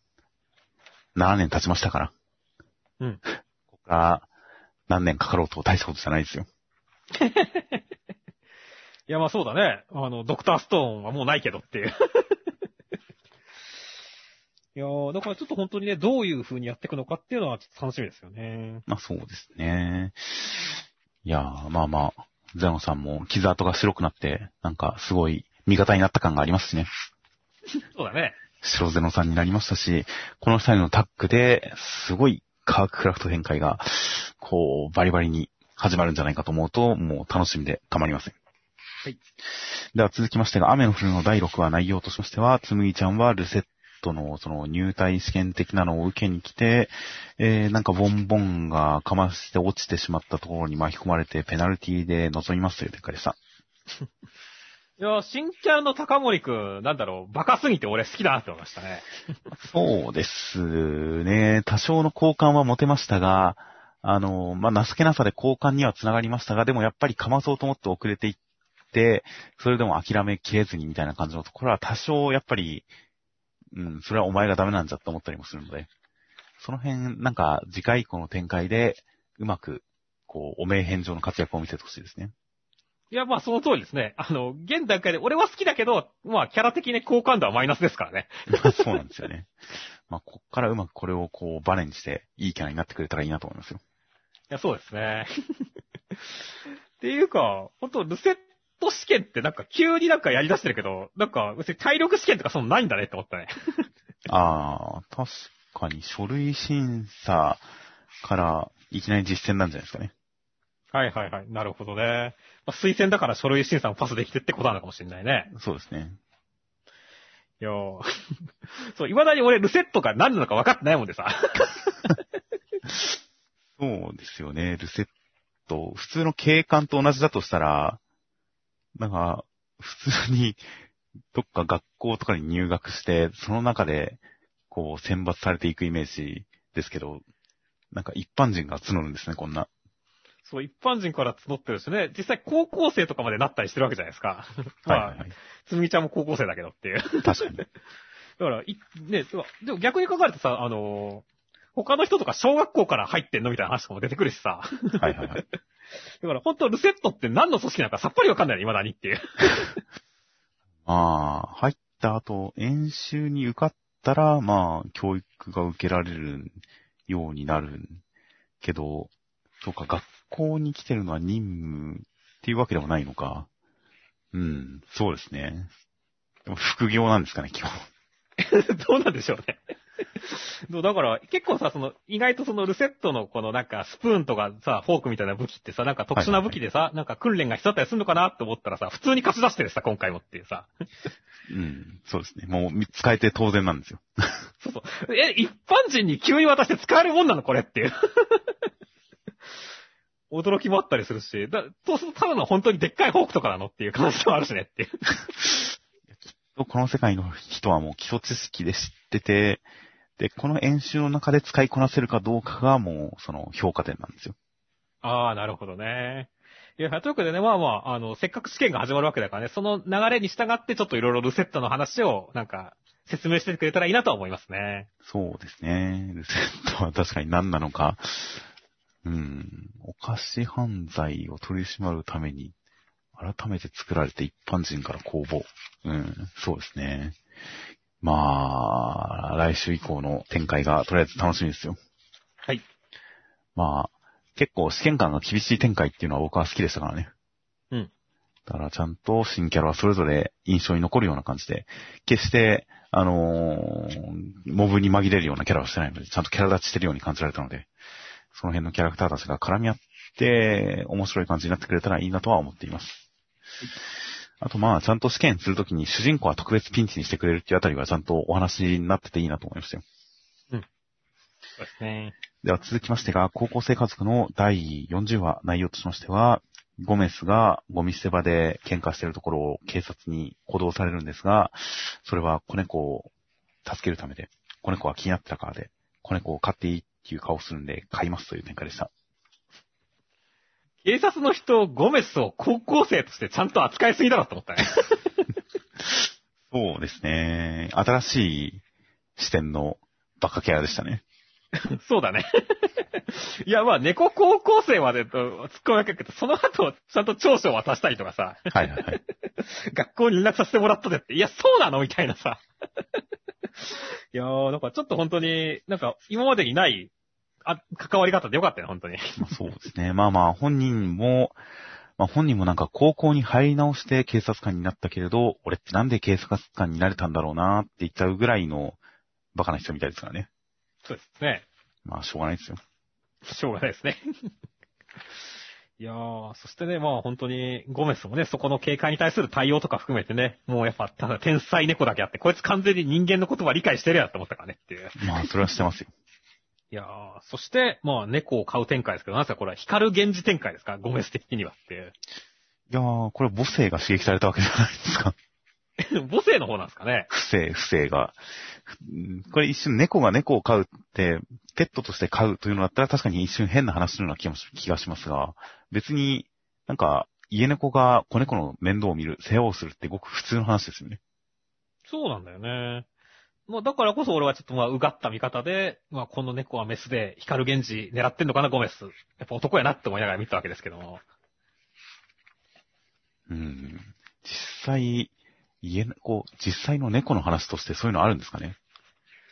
あ、7年経ちましたから。うん。ここから何年かかろうと大したことじゃないですよ。いや、まあそうだね。あの、ドクターストーンはもうないけどっていう。いやー、だからちょっと本当にね、どういう風にやっていくのかっていうのはちょっと楽しみですよね。まあそうですね。いやー、まあまあ、ゼノさんも傷跡が白くなって、なんかすごい味方になった感がありますしね。そうだね。白ゼノさんになりましたし、この二人のタッグで、すごい科学クラフト展開が、こう、バリバリに始まるんじゃないかと思うと、もう楽しみで構いません。はい。では続きましてが、雨の降るの第6話内容としましては、つむぎちゃんはルセットのその入隊試験的なのを受けに来て、えー、なんかボンボンがかまして落ちてしまったところに巻き込まれてペナルティで臨みますという展開でした。いや、新キャラの高森くん、なんだろう、バカすぎて俺好きだなって思いましたね。そうですね。多少の好感は持てましたが、あの、まあ、情けなさで好感には繋がりましたが、でもやっぱりかまそうと思って遅れていって、それでも諦めきれずにみたいな感じのところは多少やっぱり、うん、それはお前がダメなんじゃって思ったりもするので、その辺、なんか次回以降の展開で、うまく、こう、お名返上の活躍を見せてほしいですね。いや、まあその通りですね。あの、現段階で俺は好きだけど、まあキャラ的に好感度はマイナスですからね。まあそうなんですよね。まあ、こっからうまくこれをこう、バネにして、いいキャラになってくれたらいいなと思いますよ。いや、そうですね。っていうか、本当ルセット試験ってなんか急になんかやり出してるけど、なんか別に体力試験とかそんなないんだねって思ったね。ああ、確かに書類審査からいきなり実践なんじゃないですかね。はいはいはい。なるほどね。まあ、推薦だから書類審査もパスできてってことなのかもしれないね。そうですね。いやー そう、未だに俺ルセットが何なのか分かってないもんでさ。そうですよね。ルセット、普通の警官と同じだとしたら、なんか、普通に、どっか学校とかに入学して、その中で、こう、選抜されていくイメージですけど、なんか一般人が募るんですね、こんな。そう、一般人から募ってるしね、実際高校生とかまでなったりしてるわけじゃないですか。まあ、はいはいはい。つみちゃんも高校生だけどっていう。確かに。だから、い、ね、でも逆に書かれてさ、あのー他の人とか小学校から入ってんのみたいな話とかも出てくるしさ。はいはいはい。だから本当ルセットって何の組織なのかさっぱりわかんないね、未だにっていう。まあ、入った後、演習に受かったら、まあ、教育が受けられるようになるけど、そうか、学校に来てるのは任務っていうわけでもないのか。うん、そうですね。でも副業なんですかね、基本。どうなんでしょうね。そうだから、結構さ、その、意外とそのルセットのこのなんかスプーンとかさ、フォークみたいな武器ってさ、なんか特殊な武器でさ、なんか訓練が必要だったりするのかなって思ったらさ、普通に貸し出してるさ、今回もっていうさ。うん、そうですね。もう、使えて当然なんですよ。そうそう。え、一般人に急に渡して使えるもんなのこれっていう。驚きもあったりするし、だ、そうするとただの本当にでっかいフォークとかなのっていう感じもあるしねっていう。この世界の人はもう基礎知識で知ってて、で、この演習の中で使いこなせるかどうかがもう、その評価点なんですよ。ああ、なるほどね。いや、というわけでね、まあまあ、あの、せっかく試験が始まるわけだからね、その流れに従ってちょっといろいろルセットの話を、なんか、説明してくれたらいいなとは思いますね。そうですね。ルセットは確かに何なのか。うん。お菓子犯罪を取り締まるために、改めて作られて一般人から公募。うん。そうですね。まあ、来週以降の展開がとりあえず楽しみですよ。はい。まあ、結構試験官が厳しい展開っていうのは僕は好きでしたからね。うん。だからちゃんと新キャラはそれぞれ印象に残るような感じで、決して、あのーモブに紛れるようなキャラはしてないので、ちゃんとキャラ立ちしてるように感じられたので、その辺のキャラクターたちが絡み合って、面白い感じになってくれたらいいなとは思っています。あとまあ、ちゃんと試験するときに主人公は特別ピンチにしてくれるっていうあたりはちゃんとお話になってていいなと思いましたよ。そうですね。では続きましてが、高校生家族の第40話内容としましては、ゴメスがゴミ捨て場で喧嘩しているところを警察に補導されるんですが、それは子猫を助けるためで、子猫は気になってたからで、子猫を飼っていいう顔をするんで飼いますという展開でした。警察の人、ゴメスを高校生としてちゃんと扱いすぎだろと思ったね。そうですね。新しい視点のバカキャラでしたね。そうだね。いや、まあ、猫高校生までと突っ込みわけど、その後、ちゃんと長所を渡したりとかさ、はいはいはい。学校に連絡させてもらったでって、いや、そうなのみたいなさ。いやー、なんかちょっと本当に、なんか今までにない、あ、関わり方でよかったよ、本当に。ま あそうですね。まあまあ、本人も、まあ本人もなんか高校に入り直して警察官になったけれど、俺ってなんで警察官になれたんだろうなって言っちゃうぐらいのバカな人みたいですからね。そうですね。まあしょうがないですよ。しょうがないですね。いやー、そしてね、まあ本当に、ゴメスもね、そこの警戒に対する対応とか含めてね、もうやっぱ、ただ天才猫だけあって、こいつ完全に人間の言葉理解してるやと思ったからねっていう。まあそれはしてますよ。いやー、そして、まあ猫を飼う展開ですけど、なんすかこれは光る源氏展開ですか？ゴメス的にはっていう。いやー、これ母性が刺激されたわけじゃないですか。母性の方なんですかね？不正、不正が。うんこれ一瞬猫が猫を飼うって、ペットとして飼うというのだったら確かに一瞬変な話のような気もし気がしますが、別になんか家猫が子猫の面倒を見る、世話をするってごく普通の話ですよね。そうなんだよね。まあだからこそ俺はちょっとまあうがった見方で、まあこの猫はメスで光る源氏狙ってんのかなゴメス。やっぱ男やなって思いながら見てたわけですけども。うん。実際、家猫、実際の猫の話としてそういうのあるんですかね？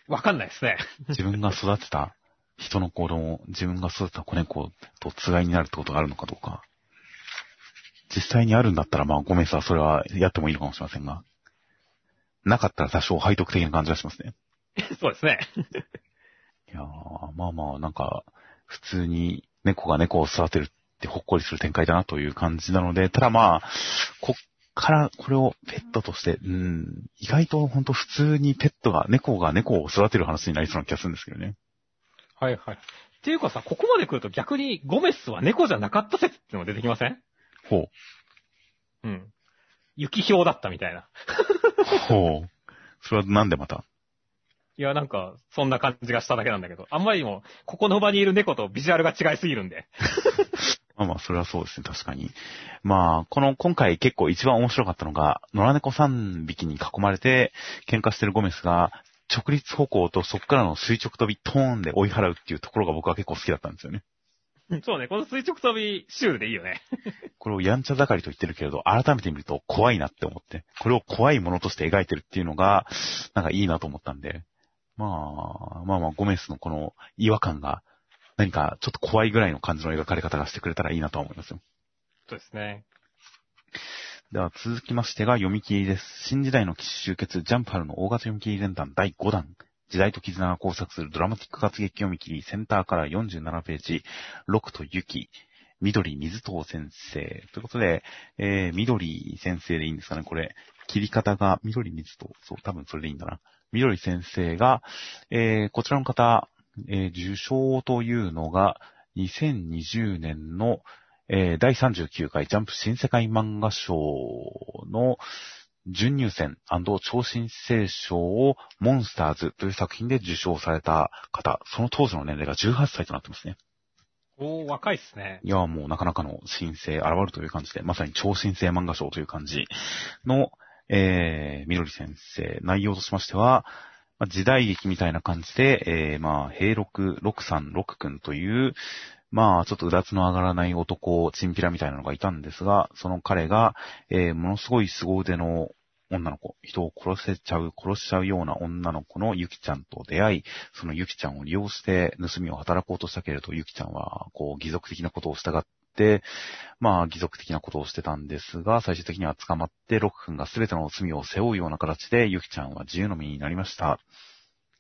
わかんないですね。自分が育てた人の子供、自分が育てた子猫とつがいになるってことがあるのかどうか。実際にあるんだったら、まあ、ゴメスはそれはやってもいいのかもしれませんが、なかったら多少背徳的な感じがしますね。そうですね。いやー、まあまあ、なんか、普通に猫が猫を育てるってほっこりする展開だなという感じなので、ただまあ、こっからこれをペットとして、うん、意外と本当普通にペットが、猫が猫を育てる話になりそうな気がするんですけどね。はいはい。っていうかさ、ここまで来ると逆にゴメスは猫じゃなかった説ってのも出てきません？ほう。うん。雪氷だったみたいな。ほう。それはなんでまた？いや、なんか、そんな感じがしただけなんだけど、あんまりにも、ここの場にいる猫とビジュアルが違いすぎるんで。まあまあ、それはそうですね、確かに。まあ、この、今回結構一番面白かったのが、野良猫3匹に囲まれて喧嘩してるゴメスが、直立歩行とそこからの垂直飛びトーンで追い払うっていうところが僕は結構好きだったんですよね。そうね、この垂直飛びシュールでいいよね。これをやんちゃ盛りと言ってるけれど、改めて見ると怖いなって思って、これを怖いものとして描いてるっていうのが、なんかいいなと思ったんで、まあ、まあまあ、ゴメスのこの違和感が、何かちょっと怖いぐらいの感じの描かれ方がしてくれたらいいなとは思いますよ。そうですね。では続きましてが読み切りです。新時代の騎士集結、ジャンプ春の大型読み切り連弾第5弾。時代と絆が交錯するドラマティック活劇読み切り、センターから47ページ、六と雪、緑水藤先生。ということで、えー、緑先生でいいんですかね、これ。切り方が、緑水藤、そう、多分それでいいんだな。緑先生が、えー、こちらの方、えー、受賞というのが、2020年の、えー、第39回ジャンプ新世界漫画賞の準入選超新星賞をモンスターズという作品で受賞された方、その当時の年齢が18歳となってますね。おー、若いっすね。いや、もうなかなかの新星現るという感じで、まさに超新星漫画賞という感じの、えー、みどり先生、内容としましては、まあ、時代劇みたいな感じで、えー、まあ、平六六三六くんという、まあ、ちょっとうだつの上がらない男、チンピラみたいなのがいたんですが、その彼が、えー、ものすごい凄腕の女の子、人を殺せちゃう、殺しちゃうような女の子のユキちゃんと出会い、そのユキちゃんを利用して盗みを働こうとしたけれど、ユキちゃんは、こう、義賊的なことを従って、まあ、義賊的なことをしてたんですが、最終的には捕まって、ロック君が全ての罪を背負うような形で、ユキちゃんは自由の身になりました。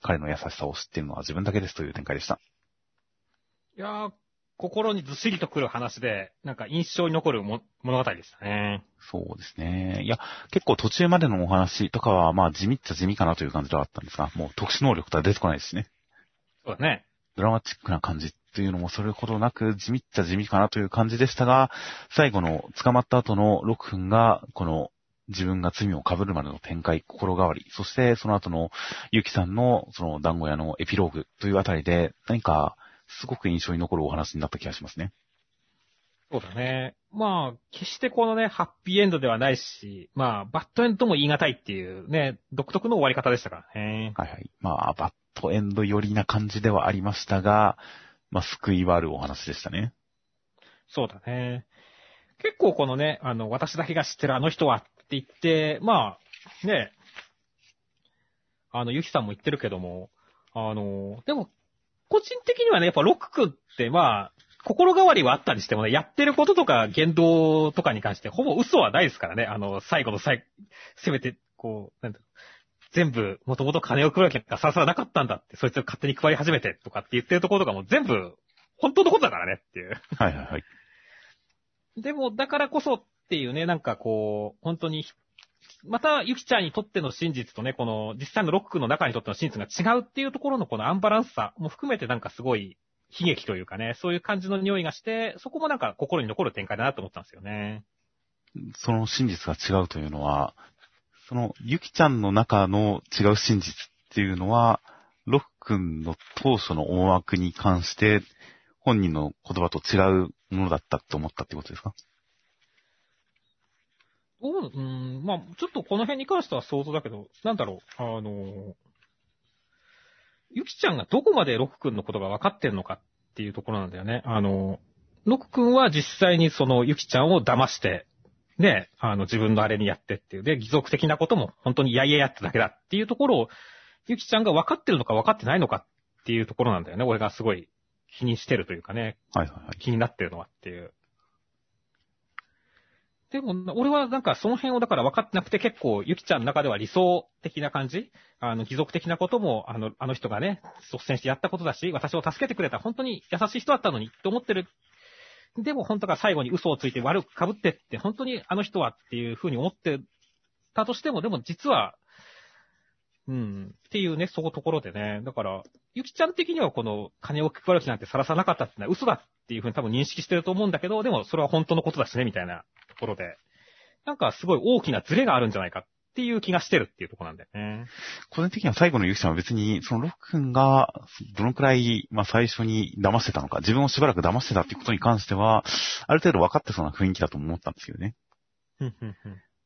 彼の優しさを知っているのは自分だけですという展開でした。いやー、心にずっしりとくる話で、なんか印象に残るも物語でしたね。そうですね。いや、結構途中までのお話とかは、まあ地味っちゃ地味かなという感じではあったんですが、もう特殊能力とは出てこないですしね。そうだね。ドラマチックな感じっていうのもそれほどなく地味っちゃ地味かなという感じでしたが、最後の捕まった後のロク君が、この自分が罪を被るまでの展開、心変わり、そしてその後のゆきさんのその団子屋のエピローグというあたりで、何かすごく印象に残るお話になった気がしますね。そうだね。まあ、決してこのね、ハッピーエンドではないし、まあ、バッドエンドとも言い難いっていうね、独特の終わり方でしたからね。はいはい。まあ、バッドエンド寄りな感じではありましたが、まあ、救いはあるお話でしたね。そうだね。結構このね、あの、私だけが知ってるあの人はって言って、まあ、ね、あの、ゆきさんも言ってるけども、あの、でも、個人的にはね、やっぱロック君って、まあ、心変わりはあったりしてもね、やってることとか言動とかに関して、ほぼ嘘はないですからね。あの、最後の最、せめて、こう、なんだ全部、もともと金を配るわけがさらさらなかったんだって、そいつを勝手に配り始めてとかって言ってるところとかも全部、本当のことだからねっていう。はいはいはい。でも、だからこそっていうね、なんかこう、本当に、また、ゆきちゃんにとっての真実とね、この、実際のロックの中にとっての真実が違うっていうところのこのアンバランスさも含めてなんかすごい、悲劇というかね、そういう感じの匂いがして、そこもなんか心に残る展開だなと思ったんですよね。その真実が違うというのは、その、ゆきちゃんの中の違う真実っていうのは、ロックンの当初の思惑に関して、本人の言葉と違うものだったと思ったってことですか？おうーん、まあちょっとこの辺に関しては想像だけど、なんだろう、あの、ゆきちゃんがどこまでロク君のことが分かってんのかっていうところなんだよね。あの、ロク君は実際にそのゆきちゃんを騙して、ね、あの自分のあれにやってっていう。で、義足的なことも本当にやいややっただけだっていうところを、ゆきちゃんが分かってるのか分かってないのかっていうところなんだよね。俺がすごい気にしてるというかね。はいはいはい。気になってるのはっていう。でも、俺はなんかその辺をだから分かってなくて結構、ゆきちゃんの中では理想的な感じ？あの、貴族的なことも、あの、あの人がね、率先してやったことだし、私を助けてくれた本当に優しい人だったのにって思ってる。でも本当が最後に嘘をついて悪く被ってって、本当にあの人はっていう風に思ってたとしても、でも実は、うん、っていうね、そこところでね。だから、ゆきちゃん的にはこの金を配る気なんてさらさなかったってのは嘘だっていう風に多分認識してると思うんだけど、でもそれは本当のことだしね、みたいなころで。なんかすごい大きなズレがあるんじゃないかっていう気がしてるっていうところなんだよね。個人的には最後のゆきちゃんは別に、そのロック君が、どのくらい、まあ最初に騙してたのか、自分をしばらく騙してたっていうことに関しては、ある程度分かってそうな雰囲気だと思ったんですよね。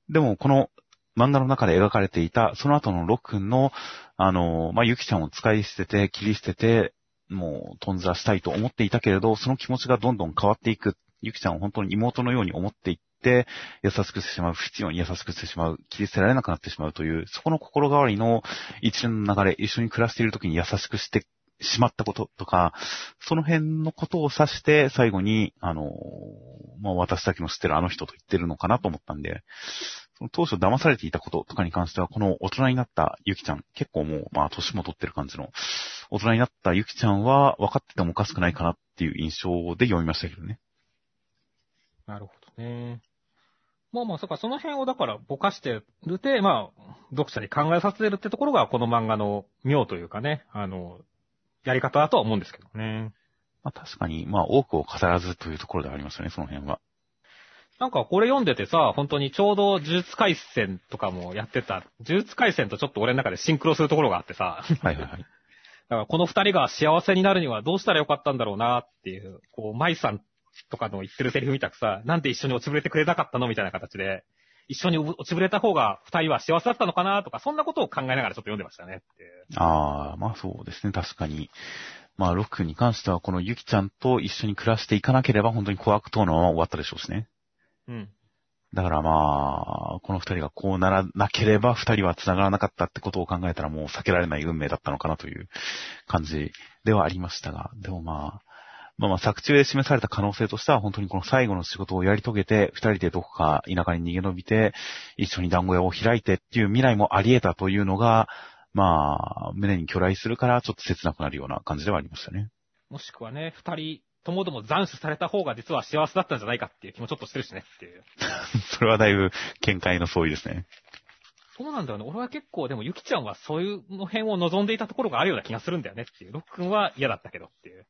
でも、この漫画の中で描かれていた、その後のロックンの、あの、まあ、ゆきちゃんを使い捨てて、切り捨てて、もう、とんずらしたいと思っていたけれど、その気持ちがどんどん変わっていく。ゆきちゃんを本当に妹のように思っていって、優しくしてしまう、不必要に優しくしてしまう、切り捨てられなくなってしまうという、そこの心変わりの一連の流れ、一緒に暮らしている時に優しくしてしまったこととか、その辺のことを指して、最後に、あの、まあ、私だけの知ってるあの人と言ってるのかなと思ったんで、その当初騙されていたこととかに関しては、この大人になったゆきちゃん、結構もう、まあ、年も取ってる感じの、大人になったゆきちゃんは分かっててもおかしくないかなっていう印象で読みましたけどね。なるほどね。まあまあ、そっか、その辺をだからぼかしてるって、まあ、読者に考えさせるってところが、この漫画の妙というかね、あの、やり方だとは思うんですけどね。まあ確かに、まあ多くを語らずというところでありますよね、その辺は。なんかこれ読んでてさ、本当にちょうど呪術回戦とかもやってた、呪術回戦とちょっと俺の中でシンクロするところがあってさ。はいはいはい。だからこの二人が幸せになるにはどうしたらよかったんだろうなっていう、こう、舞さんとかの言ってるセリフ見たくさ、なんで一緒に落ちぶれてくれなかったのみたいな形で、一緒に落ちぶれた方が二人は幸せだったのかなとか、そんなことを考えながらちょっと読んでましたね。ああ、まあそうですね、確かに。まあ、ロックに関しては、このユキちゃんと一緒に暮らしていかなければ、本当に怖くとのまま終わったでしょうしね。うん。だからまあ、この二人がこうならなければ二人は繋がらなかったってことを考えたらもう避けられない運命だったのかなという感じではありましたが、でもまあ、まあまあ作中で示された可能性としては本当にこの最後の仕事をやり遂げて、二人でどこか田舎に逃げ延びて、一緒に団子屋を開いてっていう未来もあり得たというのが、まあ、胸に巨来するからちょっと切なくなるような感じではありましたね。もしくはね、二人ともども斬首された方が実は幸せだったんじゃないかっていう気もちょっとしてるしねっていう。それはだいぶ見解の相違ですね。そうなんだよね。俺は結構でもゆきちゃんはそういうの辺を望んでいたところがあるような気がするんだよねっていう。ロックンは嫌だったけどっていう。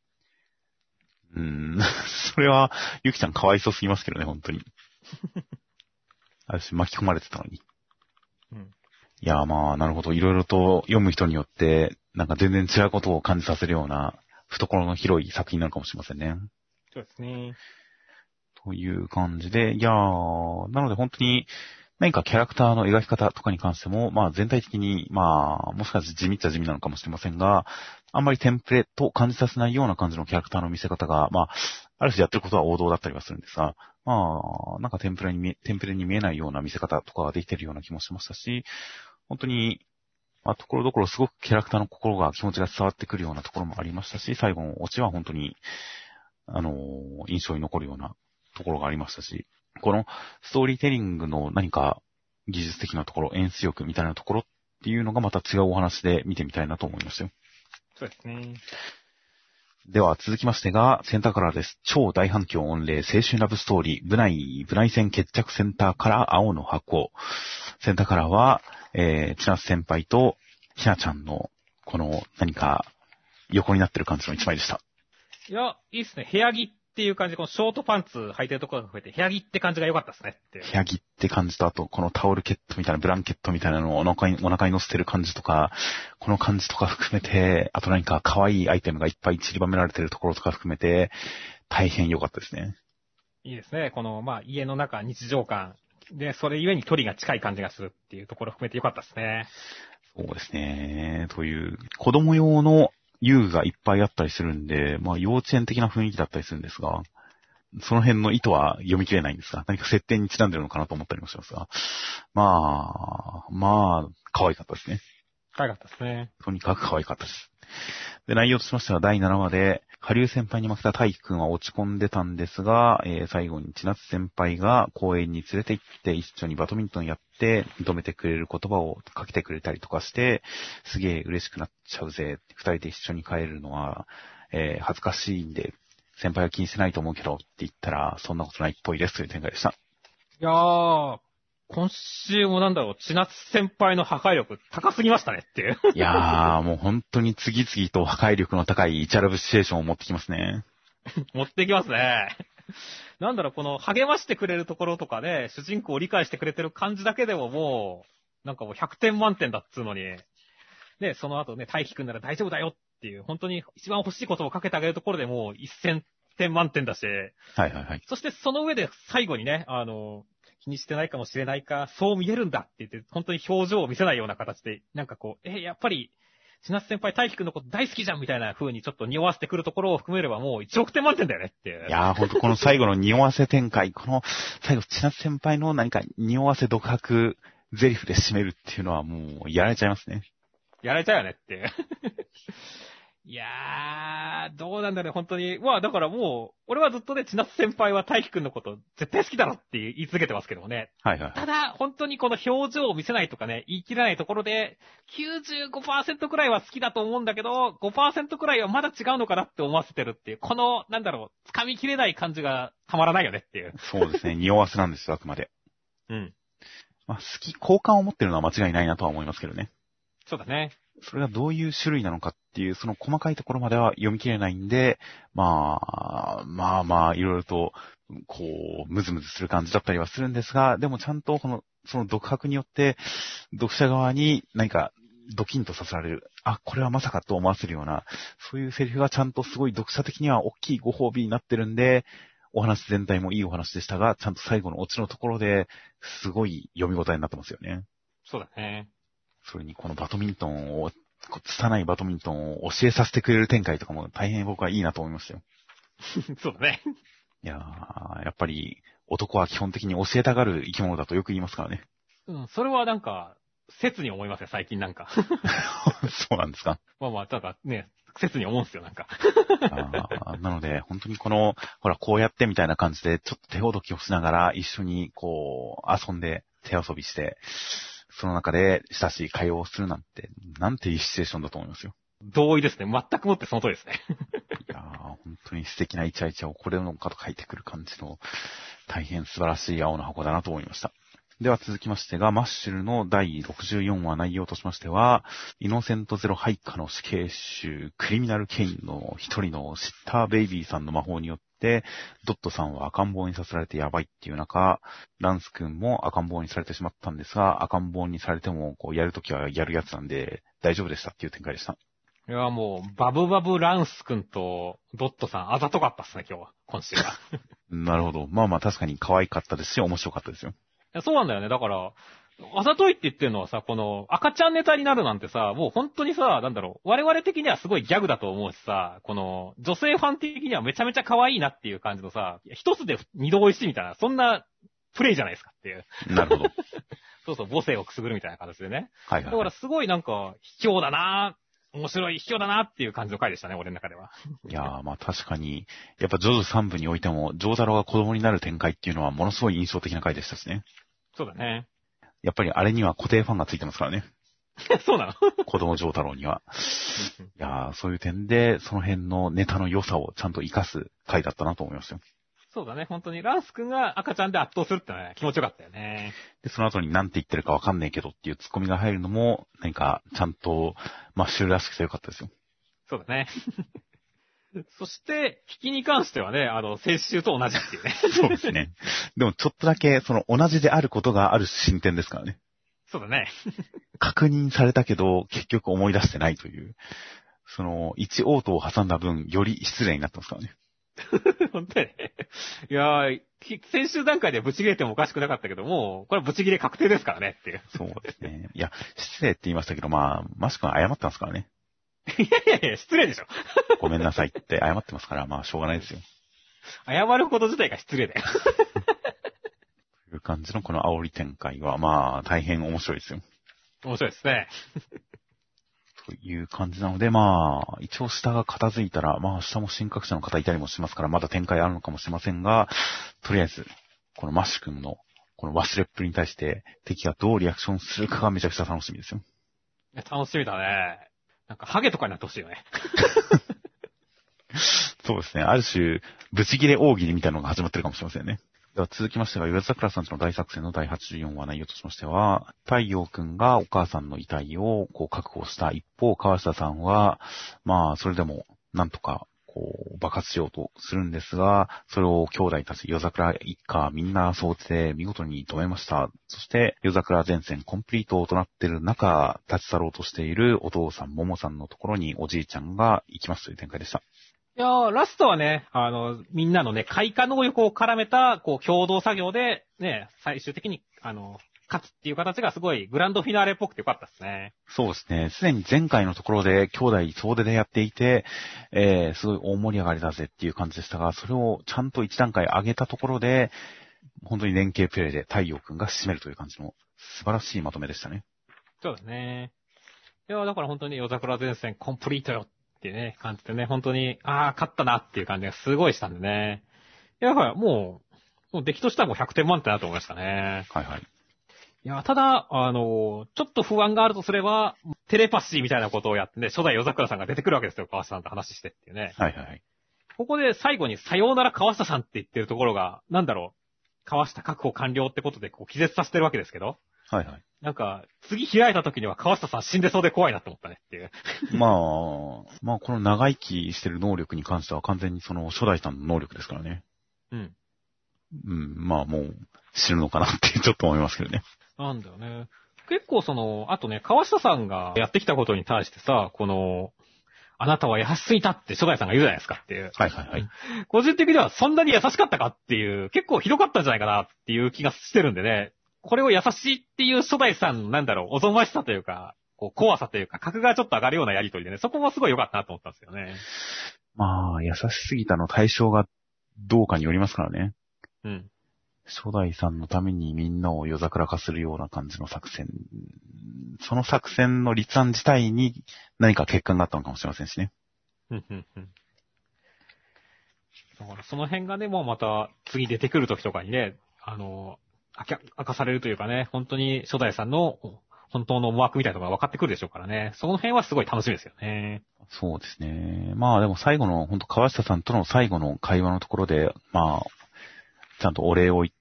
うーん、それは、ゆきちゃんかわいそうすぎますけどね、本当に。私巻き込まれてたのに。うん。いや、まあ、なるほど。いろいろと読む人によって、なんか全然違うことを感じさせるような懐の広い作品なのかもしれませんね。そうですね。という感じで、いやー、なので本当に何かキャラクターの描き方とかに関しても、まあ全体的に、まあ、もしかして地味っちゃ地味なのかもしれませんが、あんまりテンプレと感じさせないような感じのキャラクターの見せ方が、まあ、ある種やってることは王道だったりはするんですが、まあ、なんかテンプレに見え、テンプレに見えないような見せ方とかができてるような気もしましたし、本当にまあ、ところどころすごくキャラクターの心が、気持ちが伝わってくるようなところもありましたし、最後のオチは本当に、あのー、印象に残るようなところがありましたし、このストーリーテリングの何か技術的なところ、演出力みたいなところっていうのがまた違うお話で見てみたいなと思いましたよ。そうですね。では続きましてが、センターカラーです。超大反響御礼青春ラブストーリー、部内、部内戦決着センターカラー青の箱。センターカラーは、えー、千夏先輩とひなちゃんの、この、何か、横になってる感じの一枚でした。いや、いいっすね。部屋着っていう感じ、このショートパンツ履いてるところが増えて、部屋着って感じが良かったですね部屋着って感じと、あと、このタオルケットみたいな、ブランケットみたいなのをお腹に、お腹に乗せてる感じとか、この感じとか含めて、あと何か可愛いアイテムがいっぱい散りばめられてるところとか含めて、大変良かったですね。いいですね。この、まあ、家の中、日常感、で、それゆえに距離が近い感じがするっていうところを含めてよかったですね。そうですね。という、子供用の遊具がいっぱいあったりするんで、まあ幼稚園的な雰囲気だったりするんですが、その辺の意図は読み切れないんですが、何か設定にちなんでるのかなと思ったりもしますが、まあ、まあ、可愛かったですね。可愛かったですね。とにかく可愛かったです。で、内容としましては第7話で、下流先輩に負けた大輝くんは落ち込んでたんですが、えー最後に千夏先輩が公園に連れて行って一緒にバドミントンやって認めてくれる言葉をかけてくれたりとかして、すげえ嬉しくなっちゃうぜ。二人で一緒に帰るのは、えー恥ずかしいんで、先輩は気にしてないと思うけどって言ったら、そんなことないっぽいですという展開でした。いやー、今週もなんだろう、千夏先輩の破壊力高すぎましたねっていう。いやー、もう本当に次々と破壊力の高いイチャラブシチュエーションを持ってきますね。持ってきますね。なんだろう、この励ましてくれるところとかね、主人公を理解してくれてる感じだけでももう、なんかもう100点満点だっつうのに、ね、その後ね、大輝くんなら大丈夫だよっていう、本当に一番欲しいことをかけてあげるところでもう1000点満点だし、はいはいはい。そしてその上で最後にね、あの、気にしてないかもしれないか、そう見えるんだって言って、本当に表情を見せないような形で、なんかこう、え、やっぱり、千夏先輩、大輝くんのこと大好きじゃんみたいな風にちょっと匂わせてくるところを含めればもう1億点満点だよねっていう。いやー、ほんとこの最後の匂わせ展開、この最後、千夏先輩の何か匂わせ独白ゼリフで締めるっていうのはもうやられちゃいますね。やられちゃうよねっていやー、どうなんだろう、本当に。まあ、だからもう、俺はずっとね、千夏先輩は大輝くんのこと絶対好きだろって言い続けてますけどもね。はいはい。ただ、本当にこの表情を見せないとかね、言い切らないところで、95%くらいは好きだと思うんだけど、5%くらいはまだ違うのかなって思わせてるっていう、この、なんだろう、掴みきれない感じがたまらないよねっていう。そうですね、匂わせなんですよ、あくまで。うん。まあ、好き、好感を持ってるのは間違いないなとは思いますけどね。そうだね。それがどういう種類なのかっていう、その細かいところまでは読み切れないんで、まあ、まあまあ、いろいろと、こう、ムズムズする感じだったりはするんですが、でもちゃんとこの、その独白によって、読者側に何かドキンとさせられる。あ、これはまさかと思わせるような、そういうセリフがちゃんとすごい読者的には大きいご褒美になってるんで、お話全体もいいお話でしたが、ちゃんと最後のオチのところで、すごい読み応えになってますよね。そうだね。それにこのバドミントンを、拙いバドミントンを教えさせてくれる展開とかも大変僕はいいなと思いましたよ。そうだね。いやー、やっぱり男は基本的に教えたがる生き物だとよく言いますからね。うん、それはなんか、切に思いますよ、最近なんか。そうなんですか。まあまあ、なんかね、切に思うんですよ、なんか。なので、本当にこの、ほら、こうやってみたいな感じで、ちょっと手ほどきをしながら一緒にこう、遊んで、手遊びして、その中で親しい会話をするなんて、なんていいシチュエーションだと思いますよ。同意ですね。全くもってその通りですね。いやー、本当に素敵なイチャイチャをこれのかと書いてくる感じの、大変素晴らしい青の箱だなと思いました。では続きましてが、マッシュルの第64話内容としましては、イノセントゼロ配下の死刑囚、クリミナルケインの一人のシッターベイビーさんの魔法によって、ドットさんは赤ん坊にさせられてやばいっていう中、ランス君も赤ん坊にされてしまったんですが、赤ん坊にされても、こう、やるときはやるやつなんで、大丈夫でしたっていう展開でした。いや、もう、バブバブランス君とドットさん、あざとかったっすね、今日は。今週は。なるほど。まあまあ確かに可愛かったですし、面白かったですよ。いやそうなんだよね。だから、あざといって言ってるのはさ、この赤ちゃんネタになるなんてさ、もう本当にさ、なんだろう、我々的にはすごいギャグだと思うしさ、この女性ファン的にはめちゃめちゃ可愛いなっていう感じのさ、一つで二度美味しいみたいな、そんなプレイじゃないですかっていう。なるほど。そうそう、母性をくすぐるみたいな形でね。はいはい、はい。だからすごいなんか、卑怯だな面白い卑怯だなっていう感じの回でしたね、俺の中では。いやー、まあ確かに、やっぱジョジョ3部においても、ジョータロが子供になる展開っていうのはものすごい印象的な回でしたしね。そうだね。やっぱりあれには固定ファンがついてますからね。そうなの？子供ジョータロには。いやー、そういう点で、その辺のネタの良さをちゃんと活かす回だったなと思いますよ。そうだね、本当に。ランス君が赤ちゃんで圧倒するってのは気持ちよかったよね。で、その後に何て言ってるかわかんねえけどっていうツッコミが入るのも、何か、ちゃんと、マッシュルらしくてよかったですよ。そうだね。そして、引きに関してはね、あの、先週と同じっていうね。そうですね。でもちょっとだけ、その同じであることがある進展ですからね。そうだね。確認されたけど、結局思い出してないという。その、一応答を挟んだ分、より失礼になってますからね。本当にね。いやー、き先週段階でブチ切れてもおかしくなかったけども、これはブチ切れ確定ですからねっていう。そうですね。いや、失礼って言いましたけど、まあ、マシ君は謝ってますからね。いやいやいや、失礼でしょ。ごめんなさいって謝ってますから、まあ、しょうがないですよ。謝ること自体が失礼だよ。という感じのこの煽り展開は、まあ、大変面白いですよ。面白いですね。という感じなので、まあ、一応下が片付いたら、まあ下も新格者の方いたりもしますから、まだ展開あるのかもしれませんが、とりあえず、このマッシュ君の、この忘れっぷりに対して敵がどうリアクションするかがめちゃくちゃ楽しみですよ。いや楽しみだね。なんか、ハゲとかになってほしいよね。そうですね。ある種、ブチギレ大喜利みたいなのが始まってるかもしれませんね。では続きましては、岩桜さんちの大作戦の第84話内容としましては、太陽くんがお母さんの遺体をこう確保した一方、川下さんは、まあ、それでも、なんとか、爆発しようとするんですが、それを兄弟たち、夜桜一家みんな総じて見事に止めました。そして、夜桜前線コンプリートとなっている中、立ち去ろうとしているお父さん、桃さんのところにおじいちゃんが行きますという展開でした。いやー、ラストはね、あの、みんなのね、開花能力を絡めた、こう、共同作業で、ね、最終的に、あの、勝つっていう形がすごいグランドフィナーレっぽくてよかったですね。そうですね。すでに前回のところで兄弟総出でやっていて、えー、すごい大盛り上がりだぜっていう感じでしたが、それをちゃんと一段階上げたところで、本当に連携プレイで太陽くんが締めるという感じの素晴らしいまとめでしたね。そうですね。いやー、だから本当に夜桜前線コンプリートよっていうね、感じでね、本当に、あー、勝ったなっていう感じがすごいしたんでね。いや、だからもう、もう出来としてはもう100点満点だと思いましたね。はいはい。いや、ただ、あの、ちょっと不安があるとすれば、テレパシーみたいなことをやってね、初代夜桜さんが出てくるわけですよ、川下さんと話してっていうね。はいはいはい。ここで最後にさようなら川下さんって言ってるところが、なんだろう、川下確保完了ってことでこう気絶させてるわけですけど、はいはい。なんか、次開いた時には川下さん死んでそうで怖いなって思ったねっていう。まあ、まあこの長生きしてる能力に関しては完全にその初代さんの能力ですからね。うん。うん、まあもう死ぬのかなってちょっと思いますけどね。なんだよね。結構その、あとね、川下さんがやってきたことに対してさ、この、あなたは優しすぎたって初代さんが言うじゃないですかっていう。はいはいはい。個人的にはそんなに優しかったかっていう、結構ひどかったんじゃないかなっていう気がしてるんでね。これを優しいっていう初代さんのなんだろう、おぞましさというか、こう怖さというか、格がちょっと上がるようなやりとりでね、そこもすごい良かったなと思ったんですよね。まあ、優しすぎたの対象がどうかによりますからね。うん。初代さんのためにみんなを夜桜化するような感じの作戦。その作戦の立案自体に何か欠陥があったのかもしれませんしね。うん、うん、うん。だからその辺がね、もうまた次出てくる時とかにね、あの、明か明かされるというかね、本当に初代さんの本当の思惑みたいなのが分かってくるでしょうからね。その辺はすごい楽しみですよね。そうですね。まあでも最後の、本当川下さんとの最後の会話のところで、まあ、ちゃんとお礼を言って、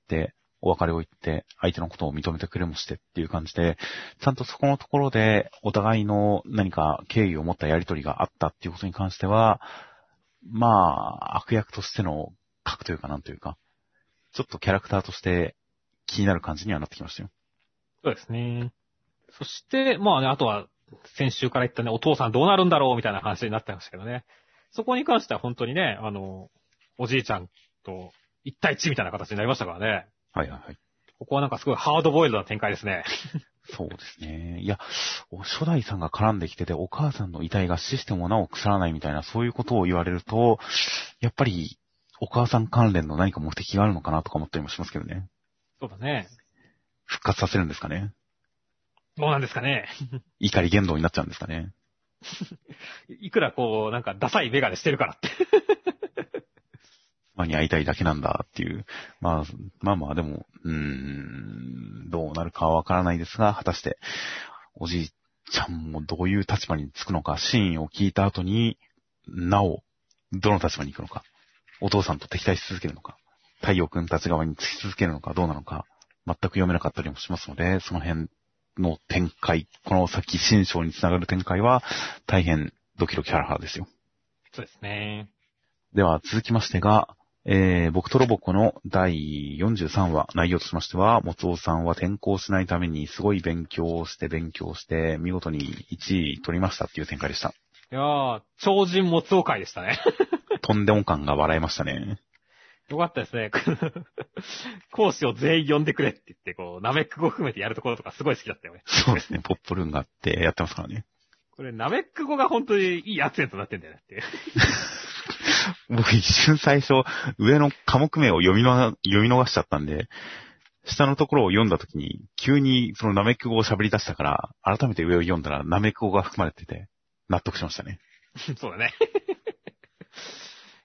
お別れを言って、相手のことを認めてくれもしてっていう感じで、ちゃんとそこのところで、お互いの何か敬意を持ったやりとりがあったっていうことに関しては、まあ、悪役としての格というかなんというか、ちょっとキャラクターとして気になる感じにはなってきましたよ。そうですね。そして、まあね、あとは、先週から言ったね、お父さんどうなるんだろうみたいな話になってましたけどね。そこに関しては本当にね、あの、おじいちゃんと一対一みたいな形になりましたからね。はいはいはい。ここはなんかすごいハードボイルドな展開ですね。そうですね。いや、お初代さんが絡んできてて、お母さんの遺体が死してもなお腐らないみたいな、そういうことを言われると、やっぱり、お母さん関連の何か目的があるのかなとか思ったりもしますけどね。そうだね。復活させるんですかね。どうなんですかね。怒り言動になっちゃうんですかね。いくらこう、なんかダサいメガネしてるからって。妻に会いたいだけなんだっていう。まあ、まあまあでも、うーん、どうなるかはわからないですが、果たして、おじいちゃんもどういう立場につくのか、シーンを聞いた後に、なお、どの立場に行くのか、お父さんと敵対し続けるのか、太陽くんたち側につき続けるのかどうなのか、全く読めなかったりもしますので、その辺の展開、この先新章につながる展開は、大変ドキドキハラハラですよ。そうですね。では続きましてが、えー、僕とロボコの第43話、内容としましては、もつおさんは転校しないためにすごい勉強をして勉強して、見事に1位取りましたっていう展開でした。いやー、超人もつお会でしたね。とんでも感が笑えましたね。よかったですね。講師を全員呼んでくれって言って、こう、ナメック語含めてやるところとかすごい好きだったよね。そうですね、ポップルーンがあってやってますからね。これ、ナメック語が本当にいいアクセントになってんだよねって。僕一瞬最初、上の科目名を読みの読み逃しちゃったんで、下のところを読んだ時に、急にそのナメック語を喋り出したから、改めて上を読んだらナメック語が含まれてて、納得しましたね。そうだね。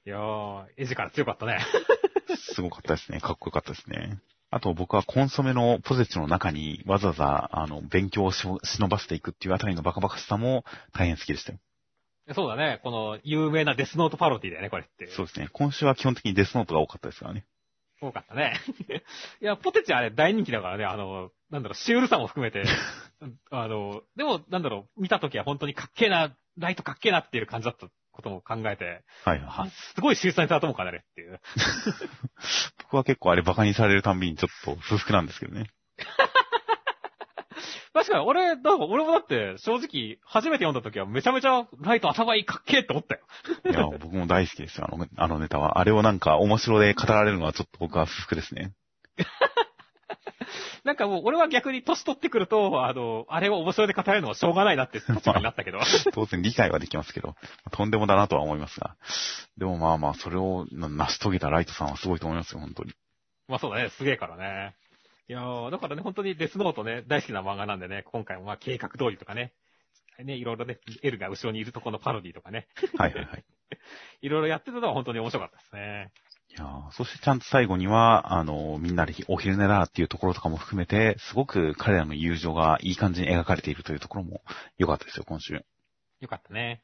いやー、絵力強かったね。すごかったですね。かっこよかったですね。あと僕はコンソメのポゼチの中にわざわざ、あの、勉強をし忍ばせていくっていうあたりのバカバカしさも大変好きでしたよ。そうだね。この有名なデスノートパロディだよね、これって。そうですね。今週は基本的にデスノートが多かったですからね。多かったね。いや、ポテチあれ大人気だからね、あの、なんだろう、シュールさも含めて、あの、でも、なんだろう、見たときは本当にかっけえな、ライトかっけえなっていう感じだったことも考えて、はいはい。すごい秀才されたもんかね、あれっていう。僕は結構あれバカにされるたんびにちょっと不服なんですけどね。確かに、俺、だから俺もだって、正直、初めて読んだ時はめちゃめちゃライト頭いいかっけえって思ったよ。いや、僕も大好きですよ、あの、あのネタは。あれをなんか面白で語られるのはちょっと僕は不服ですね。なんかもう、俺は逆に年取ってくると、あの、あれを面白いで語れるのはしょうがないなって立場になったけど。当然理解はできますけど、とんでもだなとは思いますが。でもまあまあ、それをな成し遂げたライトさんはすごいと思いますよ、本当に。まあそうだね、すげえからね。いやー、だからね、本当にデスノートね、大好きな漫画なんでね、今回もまあ計画通りとかね、ね、いろいろね、エルが後ろにいるとこのパロディとかね、はいはいはい。いろいろやってたのは本当に面白かったですね。いやーそしてちゃんと最後には、あの、みんなでお昼寝だっていうところとかも含めて、すごく彼らの友情がいい感じに描かれているというところも良かったですよ、今週。よかったね。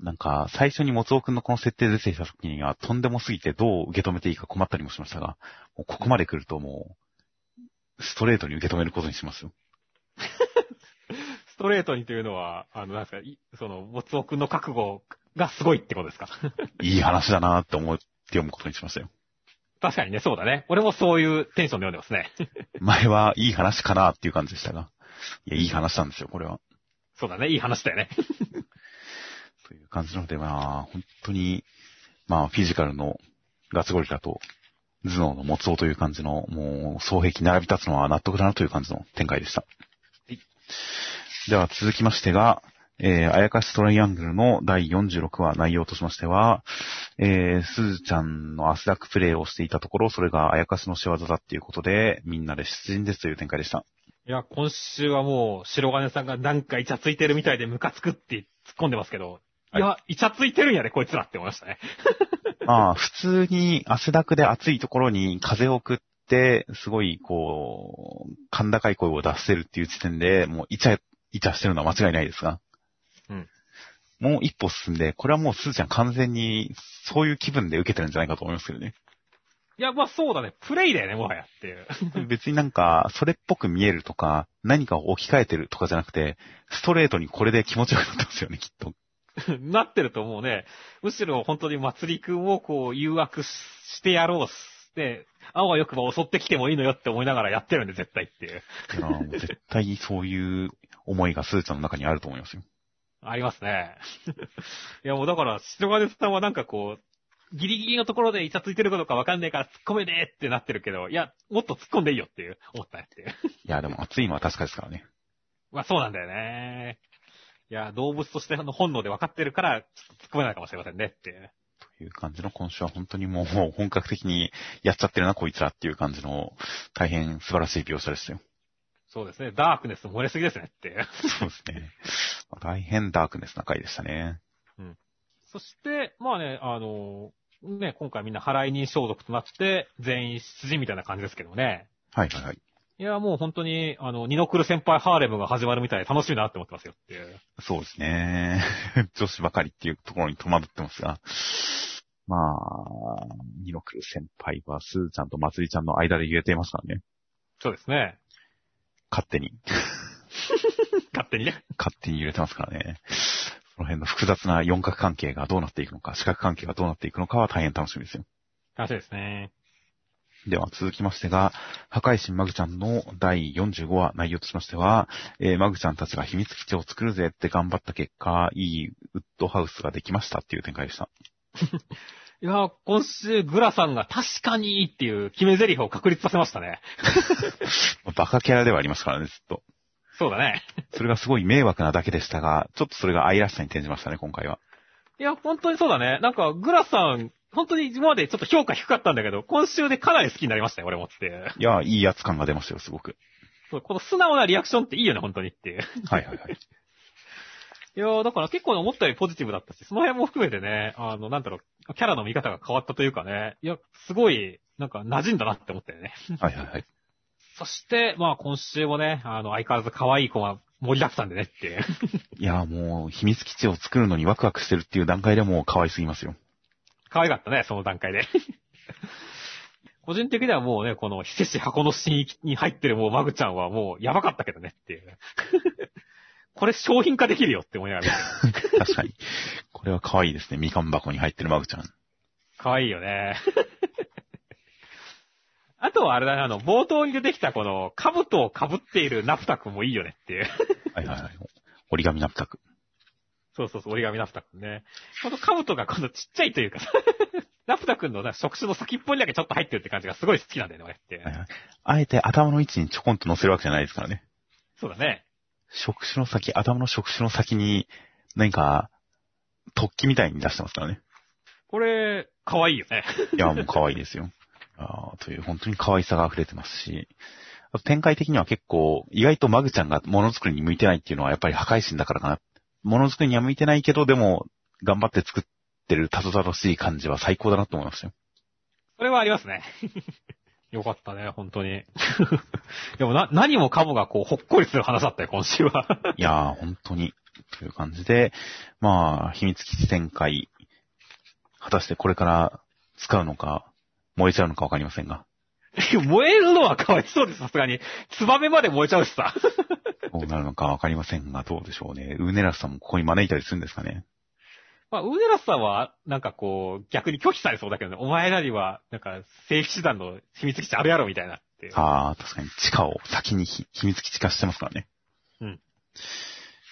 なんか、最初に松尾くんのこの設定で出てきた時には、とんでもすぎてどう受け止めていいか困ったりもしましたが、ここまで来るともう、ストレートに受け止めることにしますよ。ストレートにというのは、あの、なんですか、いその、もつおくんの覚悟がすごいってことですか？いい話だなって思って読むことにしましたよ。確かにね、そうだね。俺もそういうテンションで読んでますね。前はいい話かなっていう感じでしたが、いや、いい話なんですよ、これは。そうだね、いい話だよね。という感じなので、まあ、本当に、まあ、フィジカルのガツゴリラと、頭脳の持つおという感じの、もう、双璧並び立つのは納得だなという感じの展開でした。いでは、続きましてが、えー、あやかしトライアングルの第46話内容としましては、えー、すずちゃんの汗だくプレイをしていたところ、それがあやかしの仕業だっていうことで、みんなで出陣ですという展開でした。いや、今週はもう、白金さんがなんかイチャついてるみたいでムカつくって突っ込んでますけど、いや、イチャついてるんやで、こいつらって思いましたね。まあ、普通に汗だくで暑いところに風を送って、すごい、こう、甲高い声を出せるっていう時点で、もうイチャ、イチャしてるのは間違いないですが。うん。もう一歩進んで、これはもうすずちゃん完全に、そういう気分で受けてるんじゃないかと思いますけどね。いや、まあそうだね。プレイだよね、もはやっていう。別になんか、それっぽく見えるとか、何かを置き換えてるとかじゃなくて、ストレートにこれで気持ちよくなってますよね、きっと。なってると思うね。むしろ本当にまつりくんをこう誘惑してやろうって、あわよくば襲ってきてもいいのよって思いながらやってるんで、絶対っていう。い絶対そういう思いがすずちゃんの中にあると思いますよ。ありますね。いやもうだから、白金さんはなんかこう、ギリギリのところでイチャついてることかわかんないから突っ込めねえってなってるけど、いや、もっと突っ込んでいいよっていう、思ったっていう。いや、でも暑いのは確かですからね。まあそうなんだよね。いや、動物としての本能で分かってるから、ちょっと突っ込めないかもしれませんねっていう。という感じの今週は本当にもう本格的にやっちゃってるな、こいつらっていう感じの大変素晴らしい描写ですよ。そうですね。ダークネス漏れすぎですねって。そうですね。まあ大変ダークネスな回でしたね。そして、まあね、あの、ね、今回みんな払い人消毒となって、全員出陣みたいな感じですけどね。はいはいはい。いや、もう本当に、あの、ニノクル先輩ハーレムが始まるみたいで楽しいなって思ってますよっていう。そうですね。女子ばかりっていうところに戸惑ってますが。まあ、ニノクル先輩はスーちゃんとまつりちゃんの間で言えていますからね。そうですね。勝手に。勝手にね。勝手に揺れてますからね。その辺の複雑な四角関係がどうなっていくのか、四角関係がどうなっていくのかは大変楽しみですよ。楽しいですね。では続きましてが、破壊神マグちゃんの第45話内容としましては、えーマグちゃんたちが秘密基地を作るぜって頑張った結果、いいウッドハウスができましたっていう展開でした。いや、今週グラさんが確かにっていう決め台詞を確立させましたね。バカキャラではありますからね、ずっと。そうだね。それがすごい迷惑なだけでしたが、ちょっとそれが愛らしさに転じましたね、今回は。いや、本当にそうだね。なんか、グラさん、本当に今までちょっと評価低かったんだけど、今週でかなり好きになりましたよ、俺もって。いや、いいやつ感が出ましたよ、すごく。そうこの素直なリアクションっていいよね、本当にっていう。はいはいはい。いやーだから結構思ったよりポジティブだったし、その辺も含めてね、あの、なんだろう、キャラの見方が変わったというかね、いや、すごい、なんか馴染んだなって思ったよね。はいはいはい。そして、まあ今週もね、あの、相変わらず可愛い子が盛りだくさんでねっていう。いや、もう、秘密基地を作るのにワクワクしてるっていう段階でもう可愛すぎますよ。可愛かったね、その段階で。個人的にはもうね、この、非接箱の新に入ってるもうマグちゃんはもうやばかったけどねっていう。これ商品化できるよって思いながら。確かに。これは可愛いですね。みかん箱に入ってるマグちゃん。可愛いよね。あとはあれだね、あの、冒頭に出てきたこの、兜を被っているナフタ君もいいよねっていう。はいはいはい。折り紙ナプタク。そうそうそう、折り紙ナフタ君ね。この兜がこのちっちゃいというかさ、ナフタ君のな触手の先っぽにだけちょっと入ってるって感じがすごい好きなんだよね、俺って。あえて頭の位置にちょこんと乗せるわけじゃないですからね。そうだね。触手の先、頭の触手の先に、何か、突起みたいに出してますからね。これ、可愛いよね。いや、もう可愛いですよ。あーという、本当に可愛さが溢れてますし、展開的には結構、意外とマグちゃんがものづくりに向いてないっていうのはやっぱり破壊神だからかな。ものづくりには向いてないけど、でも、頑張って作ってるたどたどしい感じは最高だなと思いましたよ。それはありますね。よかったね、本当に。でもな、何もかもがこう、ほっこりする話だったよ、今週は。いやー、本当に、という感じで、まあ、秘密基地展開、果たしてこれから使うのか、燃えちゃうのかわかりませんが、燃えるのはかわいそうです、さすがに。ツバメまで燃えちゃうしさ。どうなるのかわかりませんが、どうでしょうね。ウーネラスさんもここに招いたりするんですかね。まあ、ウーネラスさんは、なんかこう、逆に拒否されそうだけどね、お前らには、なんか、正規手段の秘密基地あるやろ、みたいなって。ああ、確かに地下を先にひ秘密基地化してますからね。うん。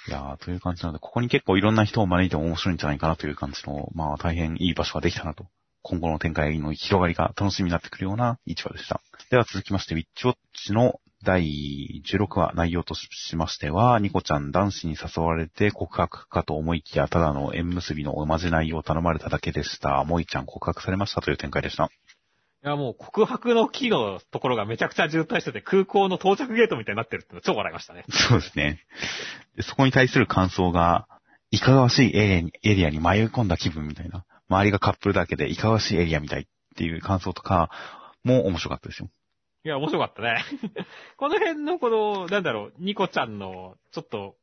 いやー、という感じなので、ここに結構いろんな人を招いても面白いんじゃないかなという感じの、まあ大変いい場所ができたなと。今後の展開の広がりが楽しみになってくるような市場でした。では続きまして、ウィッチウォッチの第16話内容としましては、ニコちゃん男子に誘われて告白かと思いきや、ただの縁結びのおまじないを頼まれただけでした。もいちゃん告白されましたという展開でした。いや、もう告白の木のところがめちゃくちゃ渋滞してて、空港の到着ゲートみたいになってるっての超笑いましたね。そうですね。でそこに対する感想が、いかがわしいエリアに迷い込んだ気分みたいな。周りがカップルだけでいかがわしいエリアみたいっていう感想とかも面白かったですよ。いや、面白かったね。この辺のこの、なんだろう、ニコちゃんの、ちょっと、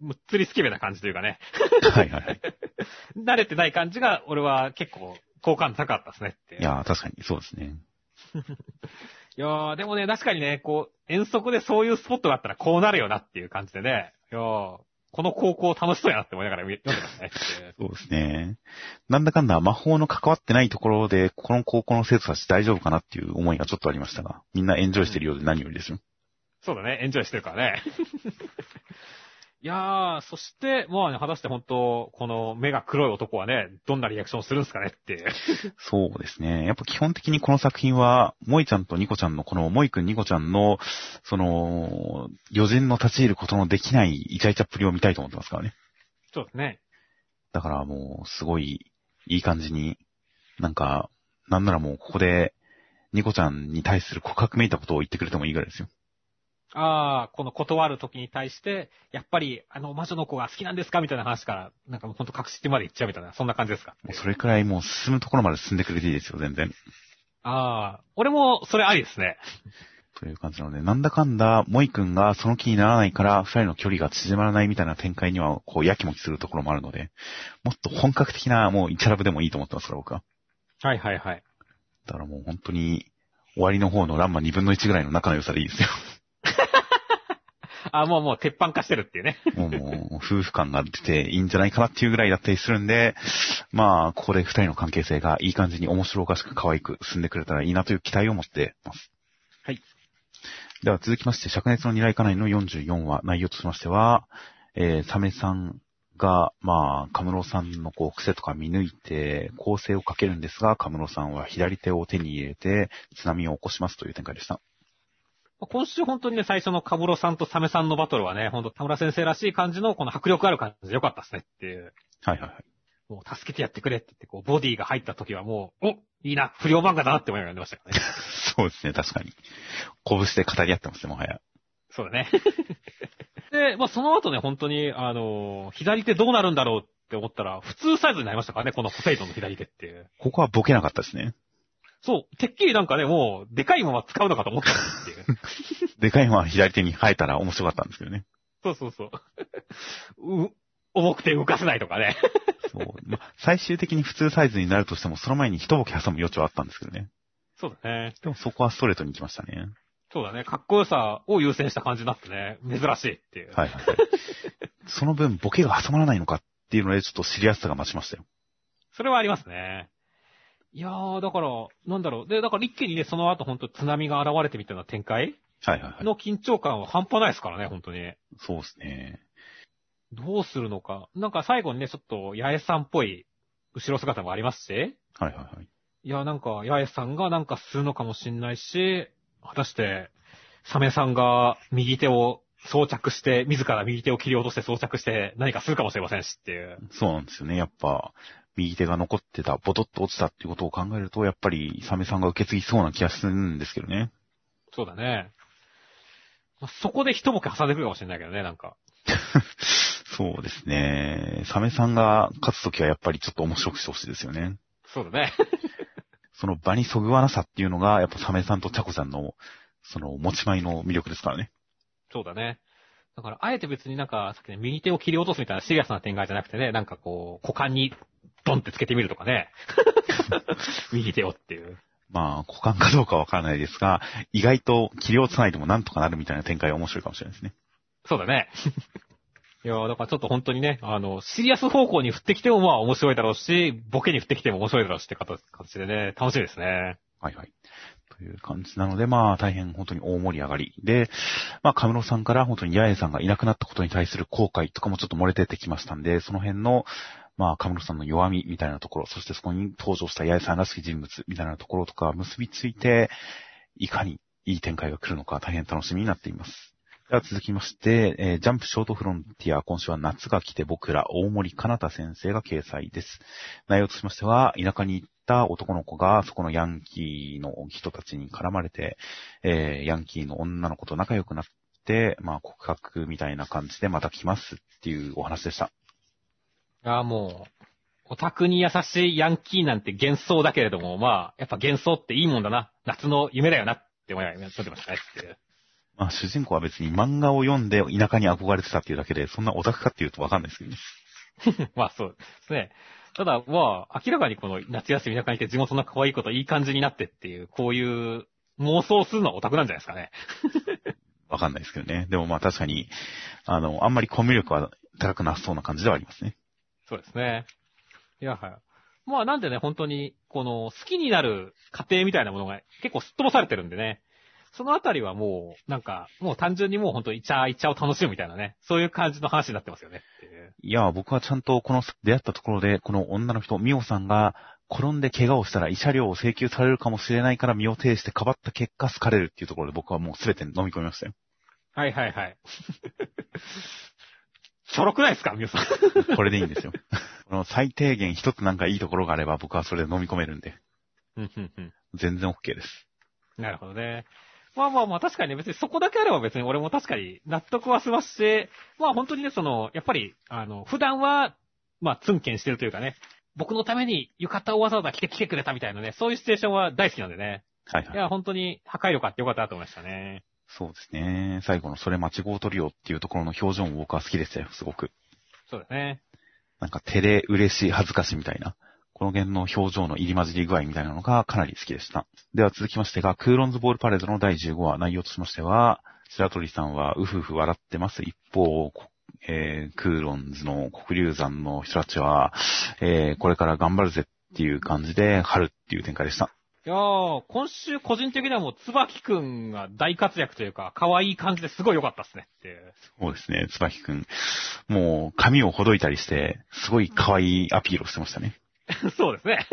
むっつりスケベな感じというかね、はいはいはい。慣れてない感じが、俺は結構、好感度高かったですねって。いやー、確かにそうですね。いやー、でもね、確かにね、こう、遠足でそういうスポットがあったらこうなるよなっていう感じでね、いやー、この高校楽しそうやなって思いながら 読んでますねって。そうですね。なんだかんだ魔法の関わってないところで、この高校の生徒たち大丈夫かなっていう思いがちょっとありましたが、みんなエンジョイしてるようで何よりですよ。そうだね、エンジョイしてるからね。いやー、そして、まあね、果たして本当、この目が黒い男はね、どんなリアクションするんですかねっていう。そうですね。やっぱ基本的にこの作品は、萌ちゃんとニコちゃんの、この萌くんニコちゃんの、その、余人の立ち入ることのできないイチャイチャっぷりを見たいと思ってますからね。そうですね。だからもう、すごい、いい感じに、なんか、なんならもうここで、ニコちゃんに対する告白めいたことを言ってくれてもいいぐらいですよ。ああ、この断る時に対して、やっぱり、あの、魔女の子が好きなんですか？みたいな話から、なんかもうほんと隠してまで言っちゃうみたいな、そんな感じですか？もうそれくらいもう進むところまで進んでくれていいですよ、全然。ああ、俺もそれありですね。という感じなので、なんだかんだ、萌くんがその気にならないから、二人の距離が縮まらないみたいな展開には、こう、やきもきするところもあるので、もっと本格的な、もう、イチャラブでもいいと思ってますから、僕は。はいはいはい。だからもう本当に、終わりの方のランマ2分の1ぐらいの仲の良さでいいですよ。あもうもう鉄板化してるっていうね。もう、もう、夫婦感が出ていいんじゃないかなっていうぐらいだったりするんで、まあ、ここで二人の関係性がいい感じに面白おかしく可愛く進んでくれたらいいなという期待を持ってます。はい。では続きまして、灼熱の二来家内の44話、内容としましては、えー、サメさんが、まあ、カムロさんのこう癖とか見抜いて、構成をかけるんですが、カムロさんは左手を手に入れて、津波を起こしますという展開でした。今週本当にね、最初のカブロさんとサメさんのバトルはね、本当田村先生らしい感じの、この迫力ある感じでよかったですねっていう。はいはいはい。もう助けてやってくれって言って、こう、ボディが入った時はもう、おいいな、不良漫画だなって思いながら読んでましたからね。そうですね、確かに。拳で語り合ってますね、もはや。そうだね。で、まあその後ね、本当に、あの、左手どうなるんだろうって思ったら、普通サイズになりましたからね、このポセイドンの左手っていう。ここはボケなかったですね。そう、てっきりなんかね、もう、でかいまま使うのかと思ったっていう。でかいまま左手に生えたら面白かったんですけどね。そうそうそう。う、重くて動かせないとかね。そう。まあ、最終的に普通サイズになるとしても、その前に一ボケ挟む余地はあったんですけどね。そうだね。でもそこはストレートに行きましたね。そうだね。かっこよさを優先した感じになってね。珍しいっていう。はいはいはい。その分、ボケが挟まらないのかっていうので、ちょっと知りやすさが増しましたよ。それはありますね。いやー、だから、なんだろう。で、だから一気にね、その後本当津波が現れてみたいな展開はいはいはい。の緊張感は半端ないですからね、本当に。そうですね。どうするのか。なんか最後にね、ちょっと、八重さんっぽい後ろ姿もありますし、はいはいはい。いや、なんか、八重さんがなんかするのかもしんないし、果たして、サメさんが右手を装着して、自ら右手を切り落として装着して何かするかもしれませんしっていう。そうなんですよね。やっぱ、右手が残ってた、ボトッと落ちたっていうことを考えると、やっぱり、サメさんが受け継ぎそうな気がするんですけどね。そうだね。まあそこで一ボケ挟んでくるかもしれないけどね、なんか。そうですね。サメさんが勝つときはやっぱりちょっと面白くしてほしいですよね。そうだね。その場にそぐわなさっていうのが、やっぱサメさんとチャコさんの、その持ち前の魅力ですからね。そうだね。だから、あえて別になんか、さっきね、右手を切り落とすみたいなシリアスな展開じゃなくてね、なんかこう、股間にドンってつけてみるとかね。右手をっていう。まあ、股間かどうかわからないですが、意外と切り落とさないでもなんとかなるみたいな展開は面白いかもしれないですね。そうだね。いやーだからちょっと本当にね、あの、シリアス方向に振ってきてもまあ面白いだろうし、ボケに振ってきても面白いだろうしって形形でね、楽しみですね。はいはい。という感じなので、まあ、大変本当に大盛り上がり。で、まあ、カムロさんから本当に八重さんがいなくなったことに対する後悔とかもちょっと漏れ出てきましたんで、その辺の、まあ、カムロさんの弱みみたいなところ、そしてそこに登場した八重さんらしき人物みたいなところとか結びついて、いかにいい展開が来るのか大変楽しみになっています。では続きまして、えージャンプショートフロンティア、今週は夏が来て僕ら、大森かなた先生が掲載です。内容としましては、田舎に行った男の子が、そこのヤンキーの人たちに絡まれて、えーヤンキーの女の子と仲良くなって、まあ告白みたいな感じでまた来ますっていうお話でした。いやーもう、オタクに優しいヤンキーなんて幻想だけれども、まあ、やっぱ幻想っていいもんだな。夏の夢だよなって思いながら撮ってましたねっていう。まあ主人公は別に漫画を読んで田舎に憧れてたっていうだけで、そんなオタクかっていうとわかんないですけどね。まあそうですね。ただ、まあ、明らかにこの夏休みの中にいて地元の可愛い子といい感じになってっていう、こういう妄想するのはオタクなんじゃないですかね。わかんないですけどね。でもまあ確かに、あの、あんまりコミュ力は高くなさそうな感じではありますね。そうですね。いや、はい。まあなんでね、本当に、この好きになる過程みたいなものが結構すっ飛ばされてるんでね。そのあたりはもう、なんか、もう単純にもう本当イチャイチャを楽しむみたいなね。そういう感じの話になってますよねいや、僕はちゃんとこの出会ったところで、この女の人、ミオさんが転んで怪我をしたら慰謝料を請求されるかもしれないから身を挺してかばった結果好かれるっていうところで僕はもう全て飲み込みましたよ。はいはいはい。ちょろくないですか皆さん。これでいいんですよ。この最低限一つなんかいいところがあれば僕はそれで飲み込めるんで、全然 OK です。なるほどね。まあまあまあ確かにね別にそこだけあれば別に俺も確かに納得はしますし、まあ本当にねその、やっぱり、あの、普段は、まあツンケンしてるというかね、僕のために浴衣をわざわざ着て来てくれたみたいなね、そういうシチュエーションは大好きなんでね。はいはいい。や、本当に破壊力あってよかったなと思いましたね。そうですね。最後のそれ間違うとるよっていうところの表情も僕は好きでしたよ、すごく。そうですね。なんか照れ、嬉しい、恥ずかしいみたいな。この辺の表情の入り混じり具合みたいなのがかなり好きでした。では続きましてが、クーロンズボールパレードの第15話、内容としましては、白鳥さんはうふうふ笑ってます。一方、こえー、クーロンズの黒竜山の人たちは、えー、これから頑張るぜっていう感じで、春っていう展開でした。いやー、今週個人的にはもう、つばきくんが大活躍というか、可愛い感じですごい良かったですねっていう。そうですね、つばきくん。もう、髪をほどいたりして、すごい可愛いアピールをしてましたね。そうですね。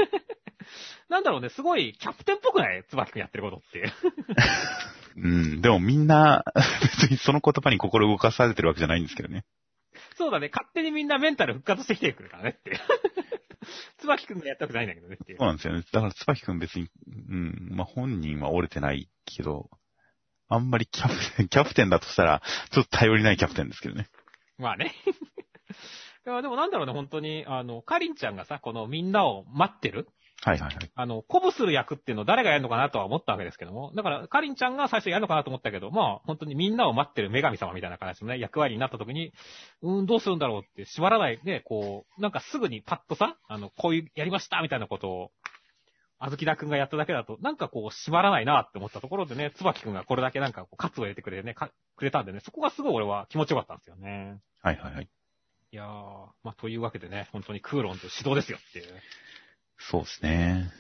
なんだろうね、すごいキャプテンっぽくない？つばきくんやってることっていう。うん、でもみんな、別にその言葉に心動かされてるわけじゃないんですけどね。そうだね、勝手にみんなメンタル復活してきてくるからねって。つばきくんがやったわけじゃないんだけどねっていうそう。なんですよね。だから、つばきくん別に、うん、まあ、本人は折れてないけど、あんまりキャプテン、キャプテンだとしたら、ちょっと頼りないキャプテンですけどね。まあね。いや、でもなんだろうね、本当に、あの、カリンちゃんがさ、このみんなを待ってるはいはいはい。あの、鼓舞する役っていうのを誰がやるのかなとは思ったわけですけども。だから、カリンちゃんが最初やるのかなと思ったけど、まあ、本当にみんなを待ってる女神様みたいな形のね、役割になった時に、うーん、どうするんだろうって縛らないで、こう、なんかすぐにパッとさ、あの、こういう、やりましたみたいなことを、あずきだくんがやっただけだと、なんかこう、縛らないなって思ったところでね、つばきくんがこれだけなんかこう、カツを入れてくれてね、かくれたんでね、そこがすごい俺は気持ちよかったんですよね。はいはいはい。いやー、まあ、というわけでね、本当にクーロンと指導ですよっていう。そうですね。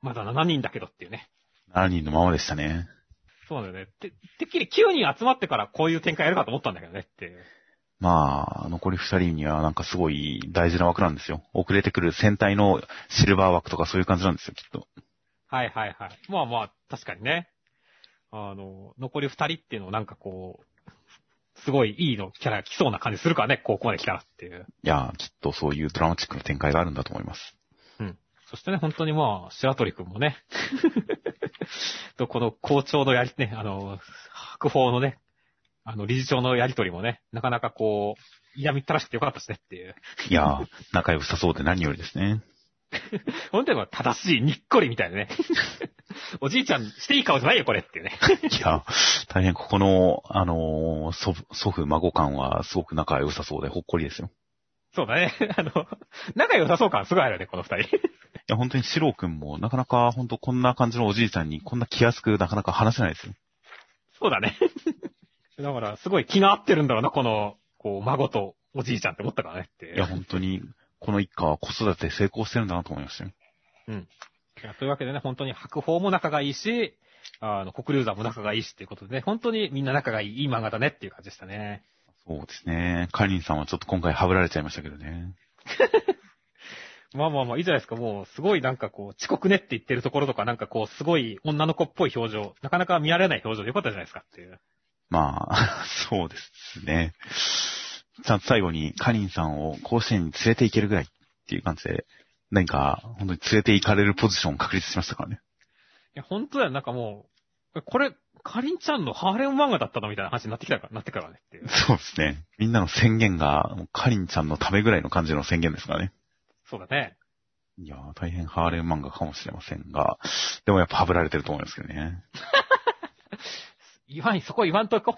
まだ7人だけどっていうね。7人のままでしたね。そうなんだよね。て、てっきり9人集まってからこういう展開やるかと思ったんだけどねっていう。まあ、残り2人にはなんかすごい大事な枠なんですよ。遅れてくる戦隊のシルバー枠とかそういう感じなんですよ、きっと。はいはいはい。まあまあ、確かにね。あの、残り2人っていうのをなんかこう、すごいいいのキャラが来そうな感じするからね、ここまで来たらっていう。いや、きっとそういうドラマチックな展開があるんだと思います。そしてね、本当にまあ、白鳥くんもね、と、この校長のやり、ね、あの、白鵬のね、あの、理事長のやりとりもね、なかなかこう、嫌みったらしくてよかったですねっていう。いや、仲良さそうで何よりですね。本当に正しい、にっこりみたいなね。おじいちゃん、していい顔じゃないよ、これっていうね。いや、大変ここの、あのー祖父、祖父、孫感はすごく仲良さそうでほっこりですよ。そうだね。あの、仲良さそう感すごいあるよね、この二人。いや、本当にシロー君もなかなか本当こんな感じのおじいちゃんにこんな気安くなかなか話せないですよ。そうだね。だから、すごい気が合ってるんだろうな、この、こう、孫とおじいちゃんって思ったからねって。いや、本当に、この一家は子育て成功してるんだなと思いましたよ。いやというわけでね、本当に白鵬も仲がいいし、あの、黒龍山も仲がいいしっていうことでね、本当にみんな仲がいい、いい漫画だねっていう感じでしたね。そうですね。カリンさんはちょっと今回ハブられちゃいましたけどね。まあまあまあ、いいじゃないですか。もう、すごいなんかこう、遅刻ねって言ってるところとか、なんかこう、すごい女の子っぽい表情、なかなか見られない表情でよかったじゃないですかっていう。まあ、そうですね。ちゃんと最後にカリンさんを甲子園に連れて行けるぐらいっていう感じで、何か本当に連れて行かれるポジションを確立しましたからね。いや、本当だよ、なんかもう、これ、かりんちゃんのハーレム漫画だったのみたいな話になってきたから、なってからねっていう。そうですね。みんなの宣言が、カリンちゃんのためぐらいの感じの宣言ですからね。そうだね。いやー、大変ハーレム漫画かもしれませんが、でもやっぱハブられてると思いますけどね。言わん、そこ言わんとこ。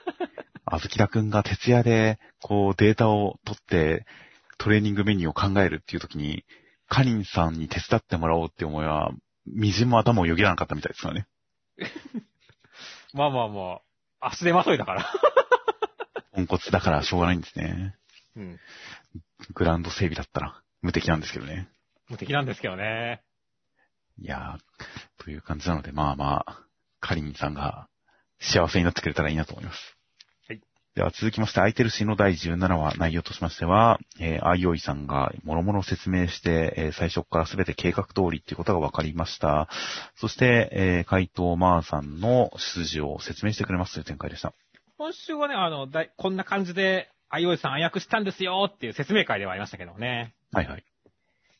あずきらくんが徹夜で、こう、データを取って、トレーニングメニューを考えるっていう時に、カリンさんに手伝ってもらおうって思いは、みじんも頭をよぎらなかったみたいですからね。まあまあまあ、足手まといだから。ポンコツだからしょうがないんですね。うん。グラウンド整備だったら無敵なんですけどね。無敵なんですけどね。いやー、という感じなので、まあまあ、カリンさんが幸せになってくれたらいいなと思います。はい。では続きまして、空いてる詩の第17話内容としましては、えー、あいおいさんが諸々説明して、えー最初からすべて計画通りっていうことが分かりました。そして、えー、怪盗マーさんの出自を説明してくれますという展開でした。今週はね、あの、だいこんな感じで、あいおいさん暗躍したんですよっていう説明会ではありましたけどね。はいはい。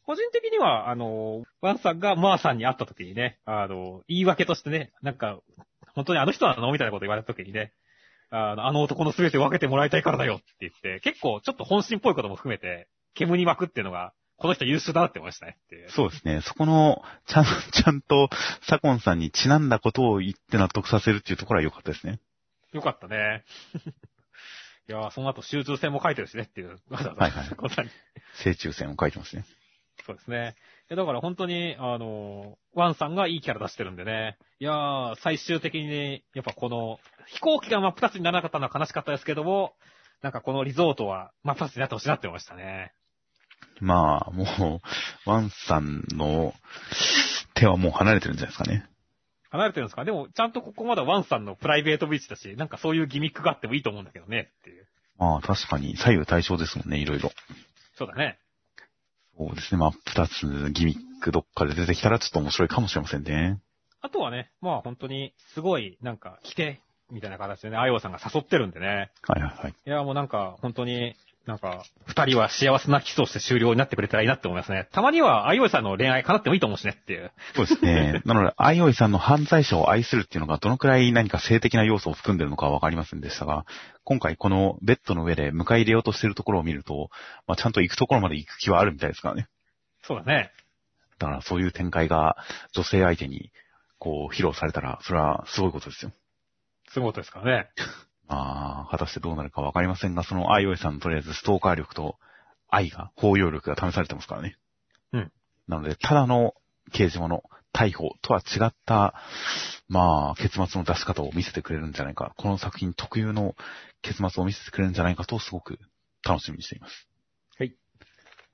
個人的には、あの、ワンさんがマーさんに会った時にね、あの、言い訳としてね、なんか、本当にあの人なのみたいなこと言われた時にね、あの、あの男の全てを分けてもらいたいからだよって言って、結構ちょっと本心っぽいことも含めて、煙に巻くっていうのが、この人優秀だなって思いましたね。そうですね。そこの、ちゃん、ちゃんと、サコンさんにちなんだことを言って納得させるっていうところは良かったですね。よかったね。いやーその後集中戦も書いてるしねっていう。わざわざはいはいこんなに正中線を書いてますね。そうですね。いやだから本当に、あの、ワンさんがいいキャラ出してるんでね。いやー、最終的に、やっぱこの、飛行機が真っ二つにならなかったのは悲しかったですけども、なんかこのリゾートは真っ二つになってほしいなって思いましたね。まあ、もう、ワンさんの手はもう離れてるんじゃないですかね。離れてるんですか？でも、ちゃんとここまだワンさんのプライベートビーチだし、なんかそういうギミックがあってもいいと思うんだけどね、っていう。まあ、確かに左右対称ですもんね、いろいろ。そうだね。そうですね。まあ、二つギミックどっかで出てきたらちょっと面白いかもしれませんね。あとはね、まあ本当に、すごい、なんか、来て、みたいな形でね、アイオさんが誘ってるんでね。はいはいはい。いや、もうなんか、本当に、なんか、二人は幸せなキスをして終了になってくれたらいいなって思いますね。たまには、あいおいさんの恋愛叶ってもいいと思うしねっていう。そうですね。なので、あいおいさんの犯罪者を愛するっていうのがどのくらい何か性的な要素を含んでるのかはわかりませんでしたが、今回このベッドの上で迎え入れようとしてるところを見ると、まあ、ちゃんと行くところまで行く気はあるみたいですからね。そうだね。だからそういう展開が女性相手にこう披露されたら、それはすごいことですよ。すごいことですからね。まあ、果たしてどうなるかわかりませんが、そのアイオイさんのとりあえずストーカー力と愛が、包容力が試されてますからね。うん。なので、ただの刑事物、逮捕とは違った、まあ、結末の出し方を見せてくれるんじゃないか。この作品特有の結末を見せてくれるんじゃないかと、すごく楽しみにしています。はい。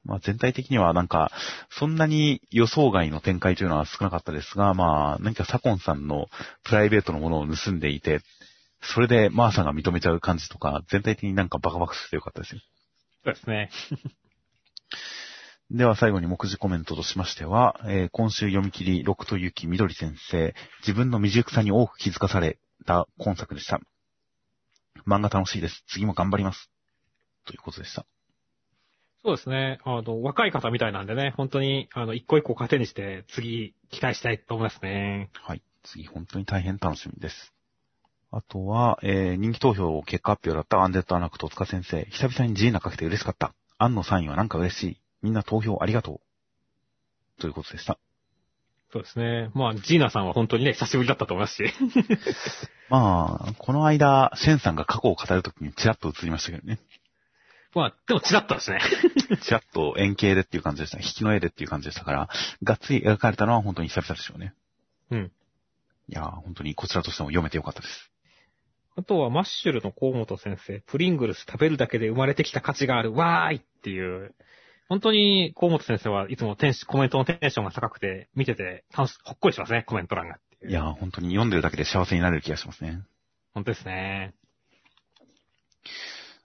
まあ、全体的にはなんか、そんなに予想外の展開というのは少なかったですが、まあ、何かサコンさんのプライベートのものを盗んでいて、それでマーさんが認めちゃう感じとか、全体的になんかバカバカしてよかったですよ。そうですね。では最後に目次コメントとしましては、えー今週読み切り、六とゆきみどり先生、自分の未熟さに多く気づかされた今作でした。漫画楽しいです。次も頑張ります。ということでした。そうですね。あの、若い方みたいなんでね、本当に、あの、一個一個糧にして、次、期待したいと思いますね。はい。次、本当に大変楽しみです。あとは、えー人気投票結果発表だったアンデッドアナクト塚先生、久々にジーナかけて嬉しかった。アンのサインはなんか嬉しい。みんな投票ありがとう。ということでした。そうですね。まあ、ジーナさんは本当にね、久しぶりだったと思いますし。まあ、この間、シェンさんが過去を語るときにチラッと映りましたけどね。まあ、でもチラッとですね。チラッと円形でっていう感じでした。引きの絵でっていう感じでしたから、がっつり描かれたのは本当に久々でしょうね。うん。いやー、本当にこちらとしても読めてよかったです。あとは、マッシュルの河本先生、プリングルス食べるだけで生まれてきた価値がある、わーいっていう。本当に、河本先生はいつもテンシコメントのテンションが高くて、見てて、楽し、ほっこりしますね、コメント欄がいう。いやー、本当に読んでるだけで幸せになれる気がしますね。本当ですね。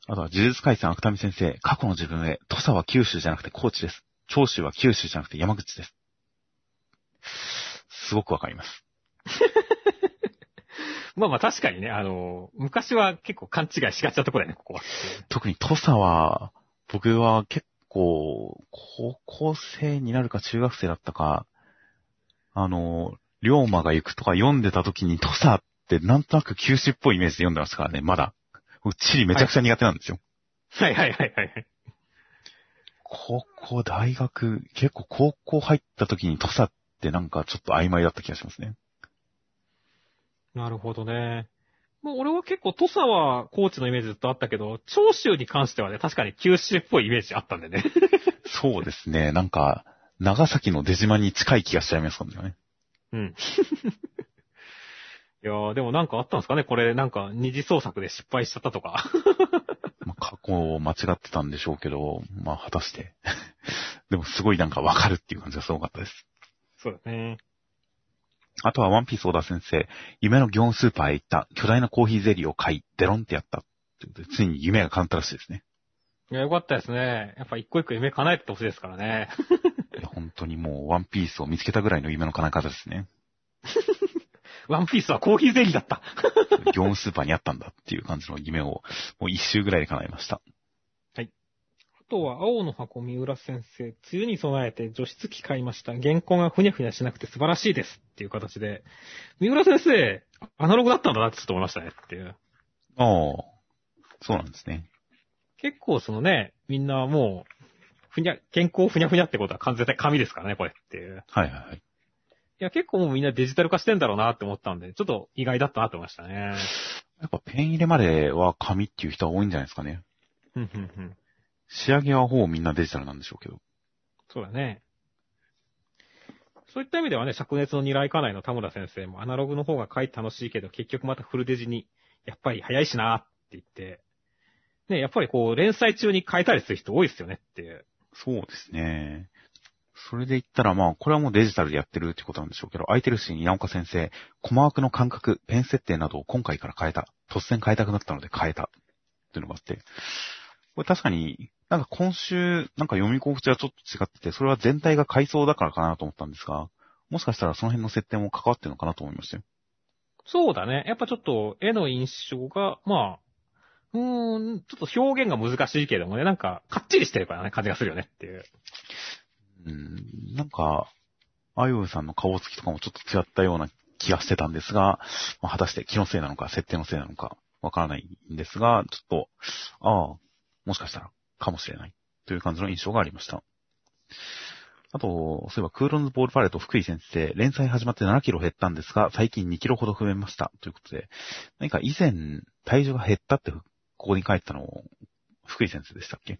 あとは、呪術回戦芥見先生、過去の自分へ、土佐は九州じゃなくて高知です。長州は九州じゃなくて山口です。すごくわかります。まあまあ確かにね、あの、昔は結構勘違いしがちなところだよね、ここは。特に土佐は、僕は結構、高校生になるか中学生だったか、あの、龍馬が行くとか読んでた時に土佐ってなんとなく九州っぽいイメージで読んでましたからね、まだ。僕地理めちゃくちゃ苦手なんですよ。はいはいはいはい。高校、大学、結構高校入った時に土佐ってなんかちょっと曖昧だった気がしますね。なるほどね。もう俺は結構土佐は高知のイメージずっとあったけど、長州に関してはね、確かに九州っぽいイメージあったんでね。そうですね、なんか、長崎の出島に近い気がしちゃいますもんね。うん。いやー、でもなんかあったんですかね？これ、なんか二次創作で失敗しちゃったとか。まあ、過去を間違ってたんでしょうけど、まあ、果たして。でもすごいなんかわかるっていう感じがすごかったです。そうだね。あとはワンピース小田先生、夢の業務スーパーへ行った、巨大なコーヒーゼリーを買い、デロンってやった。ついに夢が叶ったらしいですね。いや、よかったですね。やっぱ一個一個夢叶えてほしいですからね。いや、本当にもうワンピースを見つけたぐらいの夢の叶え方ですね。ワンピースはコーヒーゼリーだった。業務スーパーにあったんだっていう感じの夢を、もう一周ぐらいで叶えました。あとは、青の箱三浦先生、梅雨に備えて除湿機買いました。原稿がふにゃふにゃしなくて素晴らしいです。っていう形で、三浦先生、アナログだったんだなってちょっと思いましたね。っていう。ああ、そうなんですね。結構そのね、みんなもう、ふにゃ、原稿ふにゃふにゃってことは完全に紙ですからね、これっていう。はいはいはい。いや、結構もうみんなデジタル化してんだろうなって思ったんで、ちょっと意外だったなって思いましたね。やっぱペン入れまでは紙っていう人は多いんじゃないですかね。ふんふんふん。仕上げはほぼみんなデジタルなんでしょうけど。そうだね。そういった意味ではね、灼熱の二来家内の田村先生もアナログの方が書いて楽しいけど、結局またフルデジに、やっぱり早いしなって言って、ね、やっぱりこう、連載中に変えたりする人多いですよねっていう。そうですね。それで言ったらまあ、これはもうデジタルでやってるってことなんでしょうけど、空いてるし、稲岡先生、コマ枠の感覚、ペン設定などを今回から変えた。突然変えたくなったので変えた。っていうのがあって。これ確かに、なんか今週、なんか読み心地はちょっと違ってて、それは全体が階層だからかなと思ったんですが、もしかしたらその辺の設定も関わってるのかなと思いましたよ。そうだね。やっぱちょっと絵の印象が、まあ、うーん、ちょっと表現が難しいけどもね、なんか、かっちりしてるからね、感じがするよねっていう。うん、なんか、あゆうさんの顔つきとかもちょっと違ったような気がしてたんですが、まあ、果たして気のせいなのか、設定のせいなのか、わからないんですが、ちょっと、ああ、もしかしたら、かもしれない、という感じの印象がありました。あと、そういえば、クーロンズボールパレット福井先生、連載始まって7キロ減ったんですが、最近2キロほど増えました。ということで、何か以前、体重が減ったって、ここに書いてたの、福井先生でしたっけ？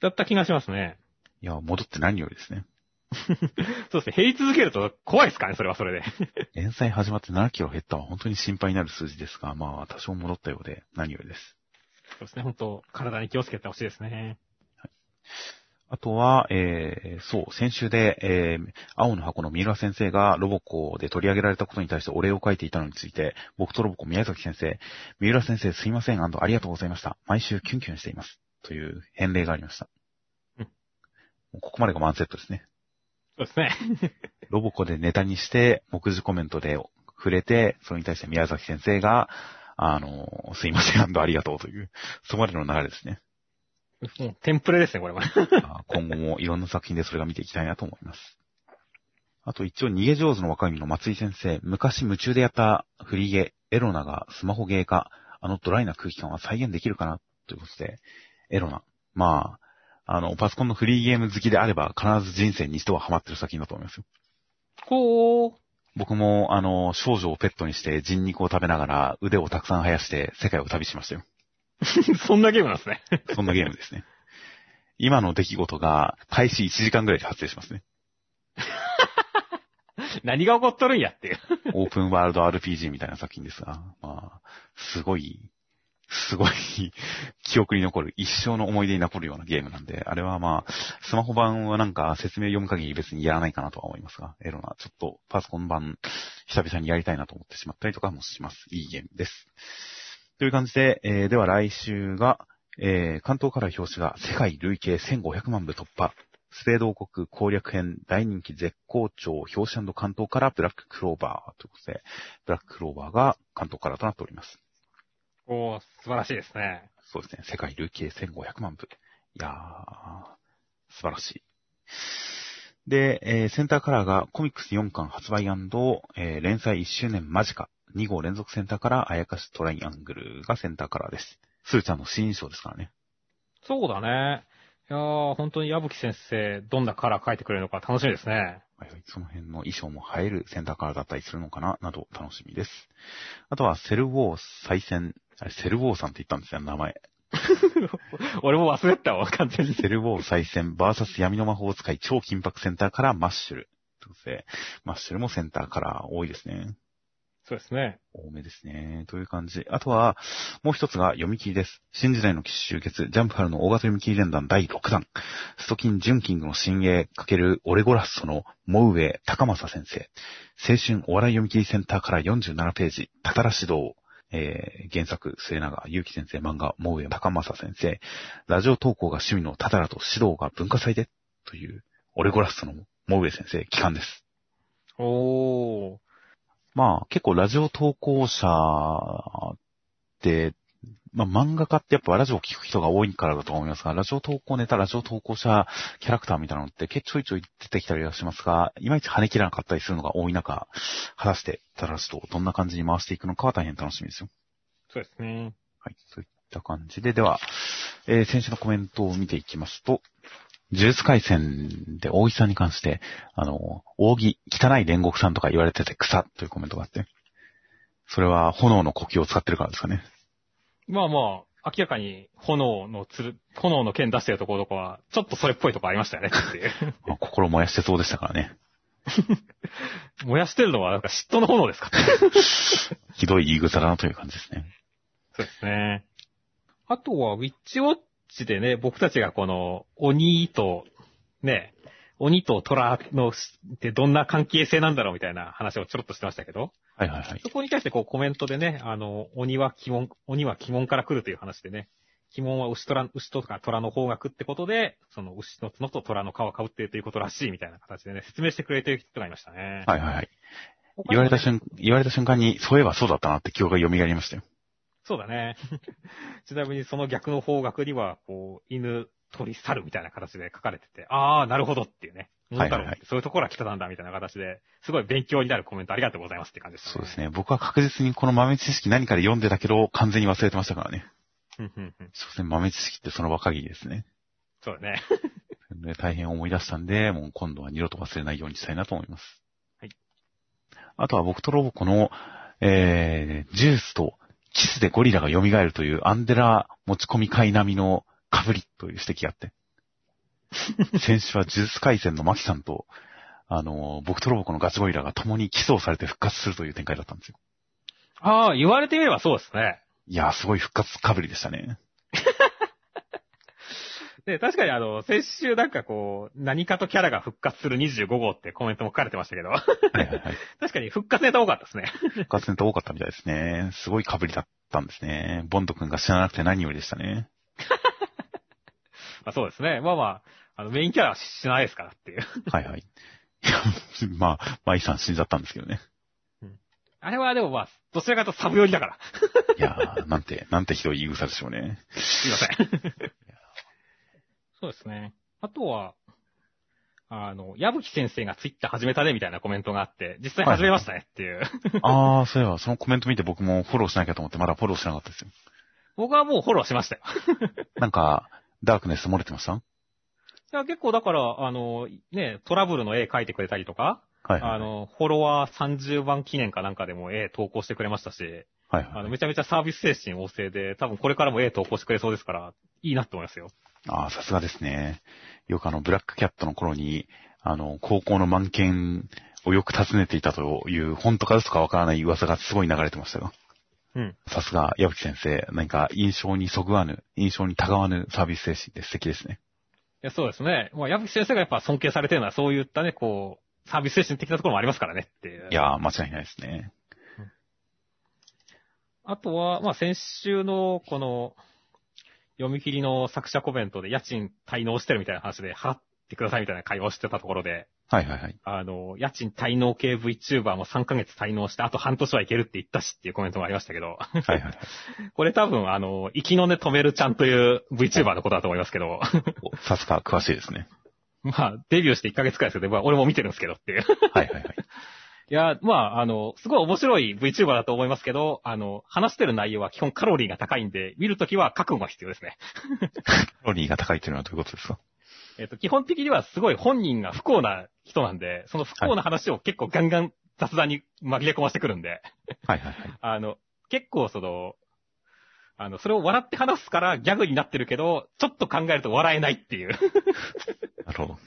だった気がしますね。いや、戻って何よりですね。そうですね、減り続けると怖いですかね、それはそれで。連載始まって7キロ減ったは本当に心配になる数字ですが、まあ、多少戻ったようで何よりです。そうですね、本当体に気をつけてほしいですね。あとは、えー、そう、先週で、えー、青の箱の三浦先生がロボコで取り上げられたことに対してお礼を書いていたのについて、僕とロボコ宮崎先生、三浦先生すいません、ありがとうございました。毎週キュンキュンしています。という返礼がありました。うんここまでがワンセットですね。そうですね。ロボコでネタにして、目次コメントで触れて、それに対して宮崎先生が、あの、すいません、ありがとうという、そこまでの流れですね。もうテンプレですね、これは。あ今後もいろんな作品でそれが見ていきたいなと思います。あと一応逃げ上手の若君の松井先生、昔夢中でやったフリーゲー、エロナがスマホゲー化、あのドライな空気感は再現できるかなということで、エロナ。まあ、あの、パソコンのフリーゲーム好きであれば必ず人生に一度はハマってる作品だと思いますよ。こう、僕も、あの、少女をペットにして人肉を食べながら腕をたくさん生やして世界を旅しましたよ。そんなゲームなんですね。そんなゲームですね。今の出来事が開始1時間ぐらいで発生しますね。何が起こっとるんやっていう。オープンワールド RPG みたいな作品ですが、まあ、すごい、すごい記憶に残る、一生の思い出に残るようなゲームなんで、あれはまあ、スマホ版はなんか説明読む限り別にやらないかなとは思いますが、エロな、ちょっとパソコン版久々にやりたいなと思ってしまったりとかもします。いいゲームです。という感じで、えーでは来週が、えー関東から表紙が世界累計1500万部突破。スペード王国攻略編大人気絶好調表紙関東からブラッククローバーということで、ブラッククローバーが関東からとなっております。おー、素晴らしいですね。そうですね。世界累計1500万部。いやー、素晴らしい。で、えーセンターカラーがコミックス4巻発売、えー連載1周年間近。2号連続センターカラー、あやかしトライアングルがセンターカラーです。スーちゃんの新衣装ですからね。そうだね。いやー、本当に矢吹先生、どんなカラー描いてくれるのか楽しみですね。はいはい、その辺の衣装も映えるセンターカラーだったりするのかな、など楽しみです。あとは、セルウォー再戦。あれ、セルウォーさんって言ったんですよ、名前。俺も忘れてたわ、完全に。セルウォー再戦、バーサス闇の魔法使い超緊迫センターカラーマッシュル。ということで、マッシュルもセンターカラー多いですね。そうですね。多めですね。という感じ。あとは、もう一つが読み切りです。新時代の騎士集結、ジャンプ春の大型読み切り連弾第6弾。ストキン・ジュンキングの新鋭×オレゴラッソのモウエ・高政先生。青春お笑い読み切りセンターから47ページ、たたら指導。えー、原作、末永祐希先生漫画、モウエ・高政先生。ラジオ投稿が趣味のたたらと指導が文化祭で、という、オレゴラッソのモウエ先生、帰還です。おー。まあ、結構ラジオ投稿者って、まあ漫画家ってやっぱラジオを聞く人が多いからだと思いますが、ラジオ投稿ネタ、ラジオ投稿者キャラクターみたいなのって結構ちょいちょい出てきたりはしますが、いまいち跳ね切らなかったりするのが多い中、果たして、たらしとどんな感じに回していくのかは大変楽しみですよ。そうですね。はい、そういった感じで、では、えー先週のコメントを見ていきますと、呪術回戦で大木さんに関して、あの、扇、汚い煉獄さんとか言われてて草というコメントがあって、それは炎の呼吸を使ってるからですかね。まあまあ、明らかに炎のつる、炎の剣出してるところとかは、ちょっとそれっぽいとこありましたよねっていう。ま あ心燃やしてそうでしたからね。燃やしてるのはなんか嫉妬の炎ですか ひどい言い草だなという感じですね。そうですね。あとは、ウィッチウォッチでね、僕たちがこの、鬼と、ね、鬼と虎の、ってどんな関係性なんだろうみたいな話をちょろっとしてましたけど、はいはいはい。そこに対してこうコメントでね、あの、鬼は鬼門、鬼は鬼門から来るという話でね、鬼門は牛虎、牛とか虎の方角ってことで、その牛の角と虎の皮を被っているということらしいみたいな形でね、説明してくれてる人がいましたね。はいはいはい。言われた瞬、言われた瞬間に、そういえばそうだったなって記憶が蘇りましたよ。そうだね。ちなみにその逆の方角には、こう、犬、鳥、猿みたいな形で書かれてて、あー、なるほどっていうね。はいはいはいそういうところが来てたんだみたいな形で、すごい勉強になるコメントありがとうございますって感じでしたそうですね。僕は確実にこの豆知識何かで読んでたけど、完全に忘れてましたからね。うんうんうん。所詮豆知識ってその場限りですね。そうだね。で 大変思い出したんで、もう今度は二度と忘れないようにしたいなと思います。はい。あとは僕とロボコの、えー、ジュースとキスでゴリラが蘇るというアンデラ持ち込み会並みの被りという指摘があって。先週は呪術回戦のマキさんと、あの、僕とロボコのガチゴリラが共にキスをされて復活するという展開だったんですよ。あー、言われてみればそうですね。いやー、すごい復活被りでしたね。で、確かにあの、先週なんかこう、何かとキャラが復活する25号ってコメントも書かれてましたけど、はいはいはい。確かに復活ネタ多かったですね。復活ネタ多かったみたいですね。すごい被りだったんですね。ボンド君が知らなくて何よりでしたね。まあそうですね。まあまあ、あの、メインキャラはしないですからっていう。はいはい。いや、まあ、マイさん死んじゃったんですけどね。あれはでもまあ、どちらかとサブ寄りだから。いやー、なんて、なんてひどい言い草でしょうね。すいません。そうですね。あとは、あの、矢吹先生がツイッター始めたねみたいなコメントがあって、実際始めましたねっていう。あー、そういえば、そのコメント見て僕もフォローしなきゃと思ってまだフォローしなかったですよ。僕はもうフォローしましたよ。なんか、ダークネス漏れてました？いや、結構だから、あの、ね、トラブルの絵描いてくれたりとか、はいはい。あの、フォロワー30番記念かなんかでも絵投稿してくれましたし、はいはい。あの、めちゃめちゃサービス精神旺盛で、多分これからも絵投稿してくれそうですから、いいなって思いますよ。ああ、さすがですね。よくあの、ブラックキャットの頃に、あの、高校の満研をよく訪ねていたという、本当か嘘かわからない噂がすごい流れてましたが。うん。さすが、矢吹先生、何か印象にそぐわぬ、印象にたがわぬサービス精神で素敵ですね。いや、そうですね。まあ、矢吹先生がやっぱ尊敬されてるのは、そういったね、こう、サービス精神的なところもありますからねっていう。いやー、間違いないですね。あとは、まあ、先週の、この、読み切りの作者コメントで家賃滞納してるみたいな話で、払ってくださいみたいな会話をしてたところで、はいはいはい。あの、家賃滞納系 VTuber も3ヶ月滞納して、あと半年はいけるって言ったしっていうコメントもありましたけど、はいはいはい。これ多分、あの、生きの根止めるちゃんという VTuber のことだと思いますけど、おさすが、詳しいですね。まあ、デビューして1ヶ月くらいですけど、まあ、俺も見てるんですけどっていう。はいはいはい。いや、まあ、あの、すごい面白い VTuber だと思いますけど、あの、話してる内容は基本カロリーが高いんで、見るときは覚悟が必要ですね。カロリーが高いというのはどういうことですか？えっと、基本的にはすごい本人が不幸な人なんで、その不幸な話を結構ガンガン雑談に紛れ込ませてくるんで、はいはいはい。あの、結構その、あの、それを笑って話すからギャグになってるけど、ちょっと考えると笑えないっていう、なるほど。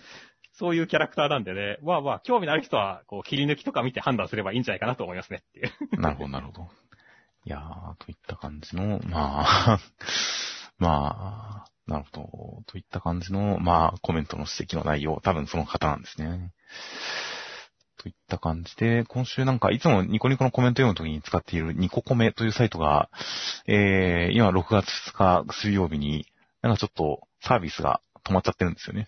そういうキャラクターなんでね、まあまあ、興味のある人は、こう、切り抜きとか見て判断すればいいんじゃないかなと思いますねっていう。なるほど、なるほど。いやー、といった感じの、まあ、まあ、なるほど。といった感じの、まあ、コメントの指摘の内容、多分その方なんですね。といった感じで、今週なんか、いつもニコニコのコメント読むときに使っているニココメというサイトが、えー、今6月2日水曜日に、なんかちょっとサービスが止まっちゃってるんですよね。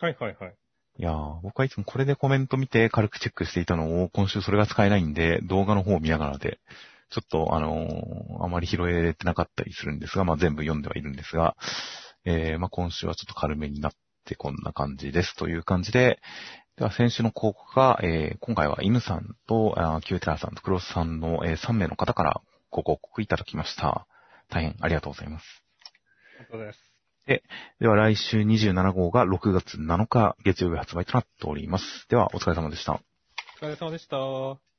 はいはいはい。いやー、僕はいつもこれでコメント見て軽くチェックしていたのを、今週それが使えないんで、動画の方を見ながらで、ちょっと、あのーあまり拾えれてなかったりするんですが、まあ全部読んではいるんですが、えー、まあ今週はちょっと軽めになってこんな感じですという感じで、では先週の広告が、えー、今回はイムさんと、あーキューテラーさんとクロスさんの、えー3名の方からご広告いただきました。大変ありがとうございます。本当です。では来週27号が6月7日月曜日発売となっております。ではお疲れ様でした。お疲れ様でした。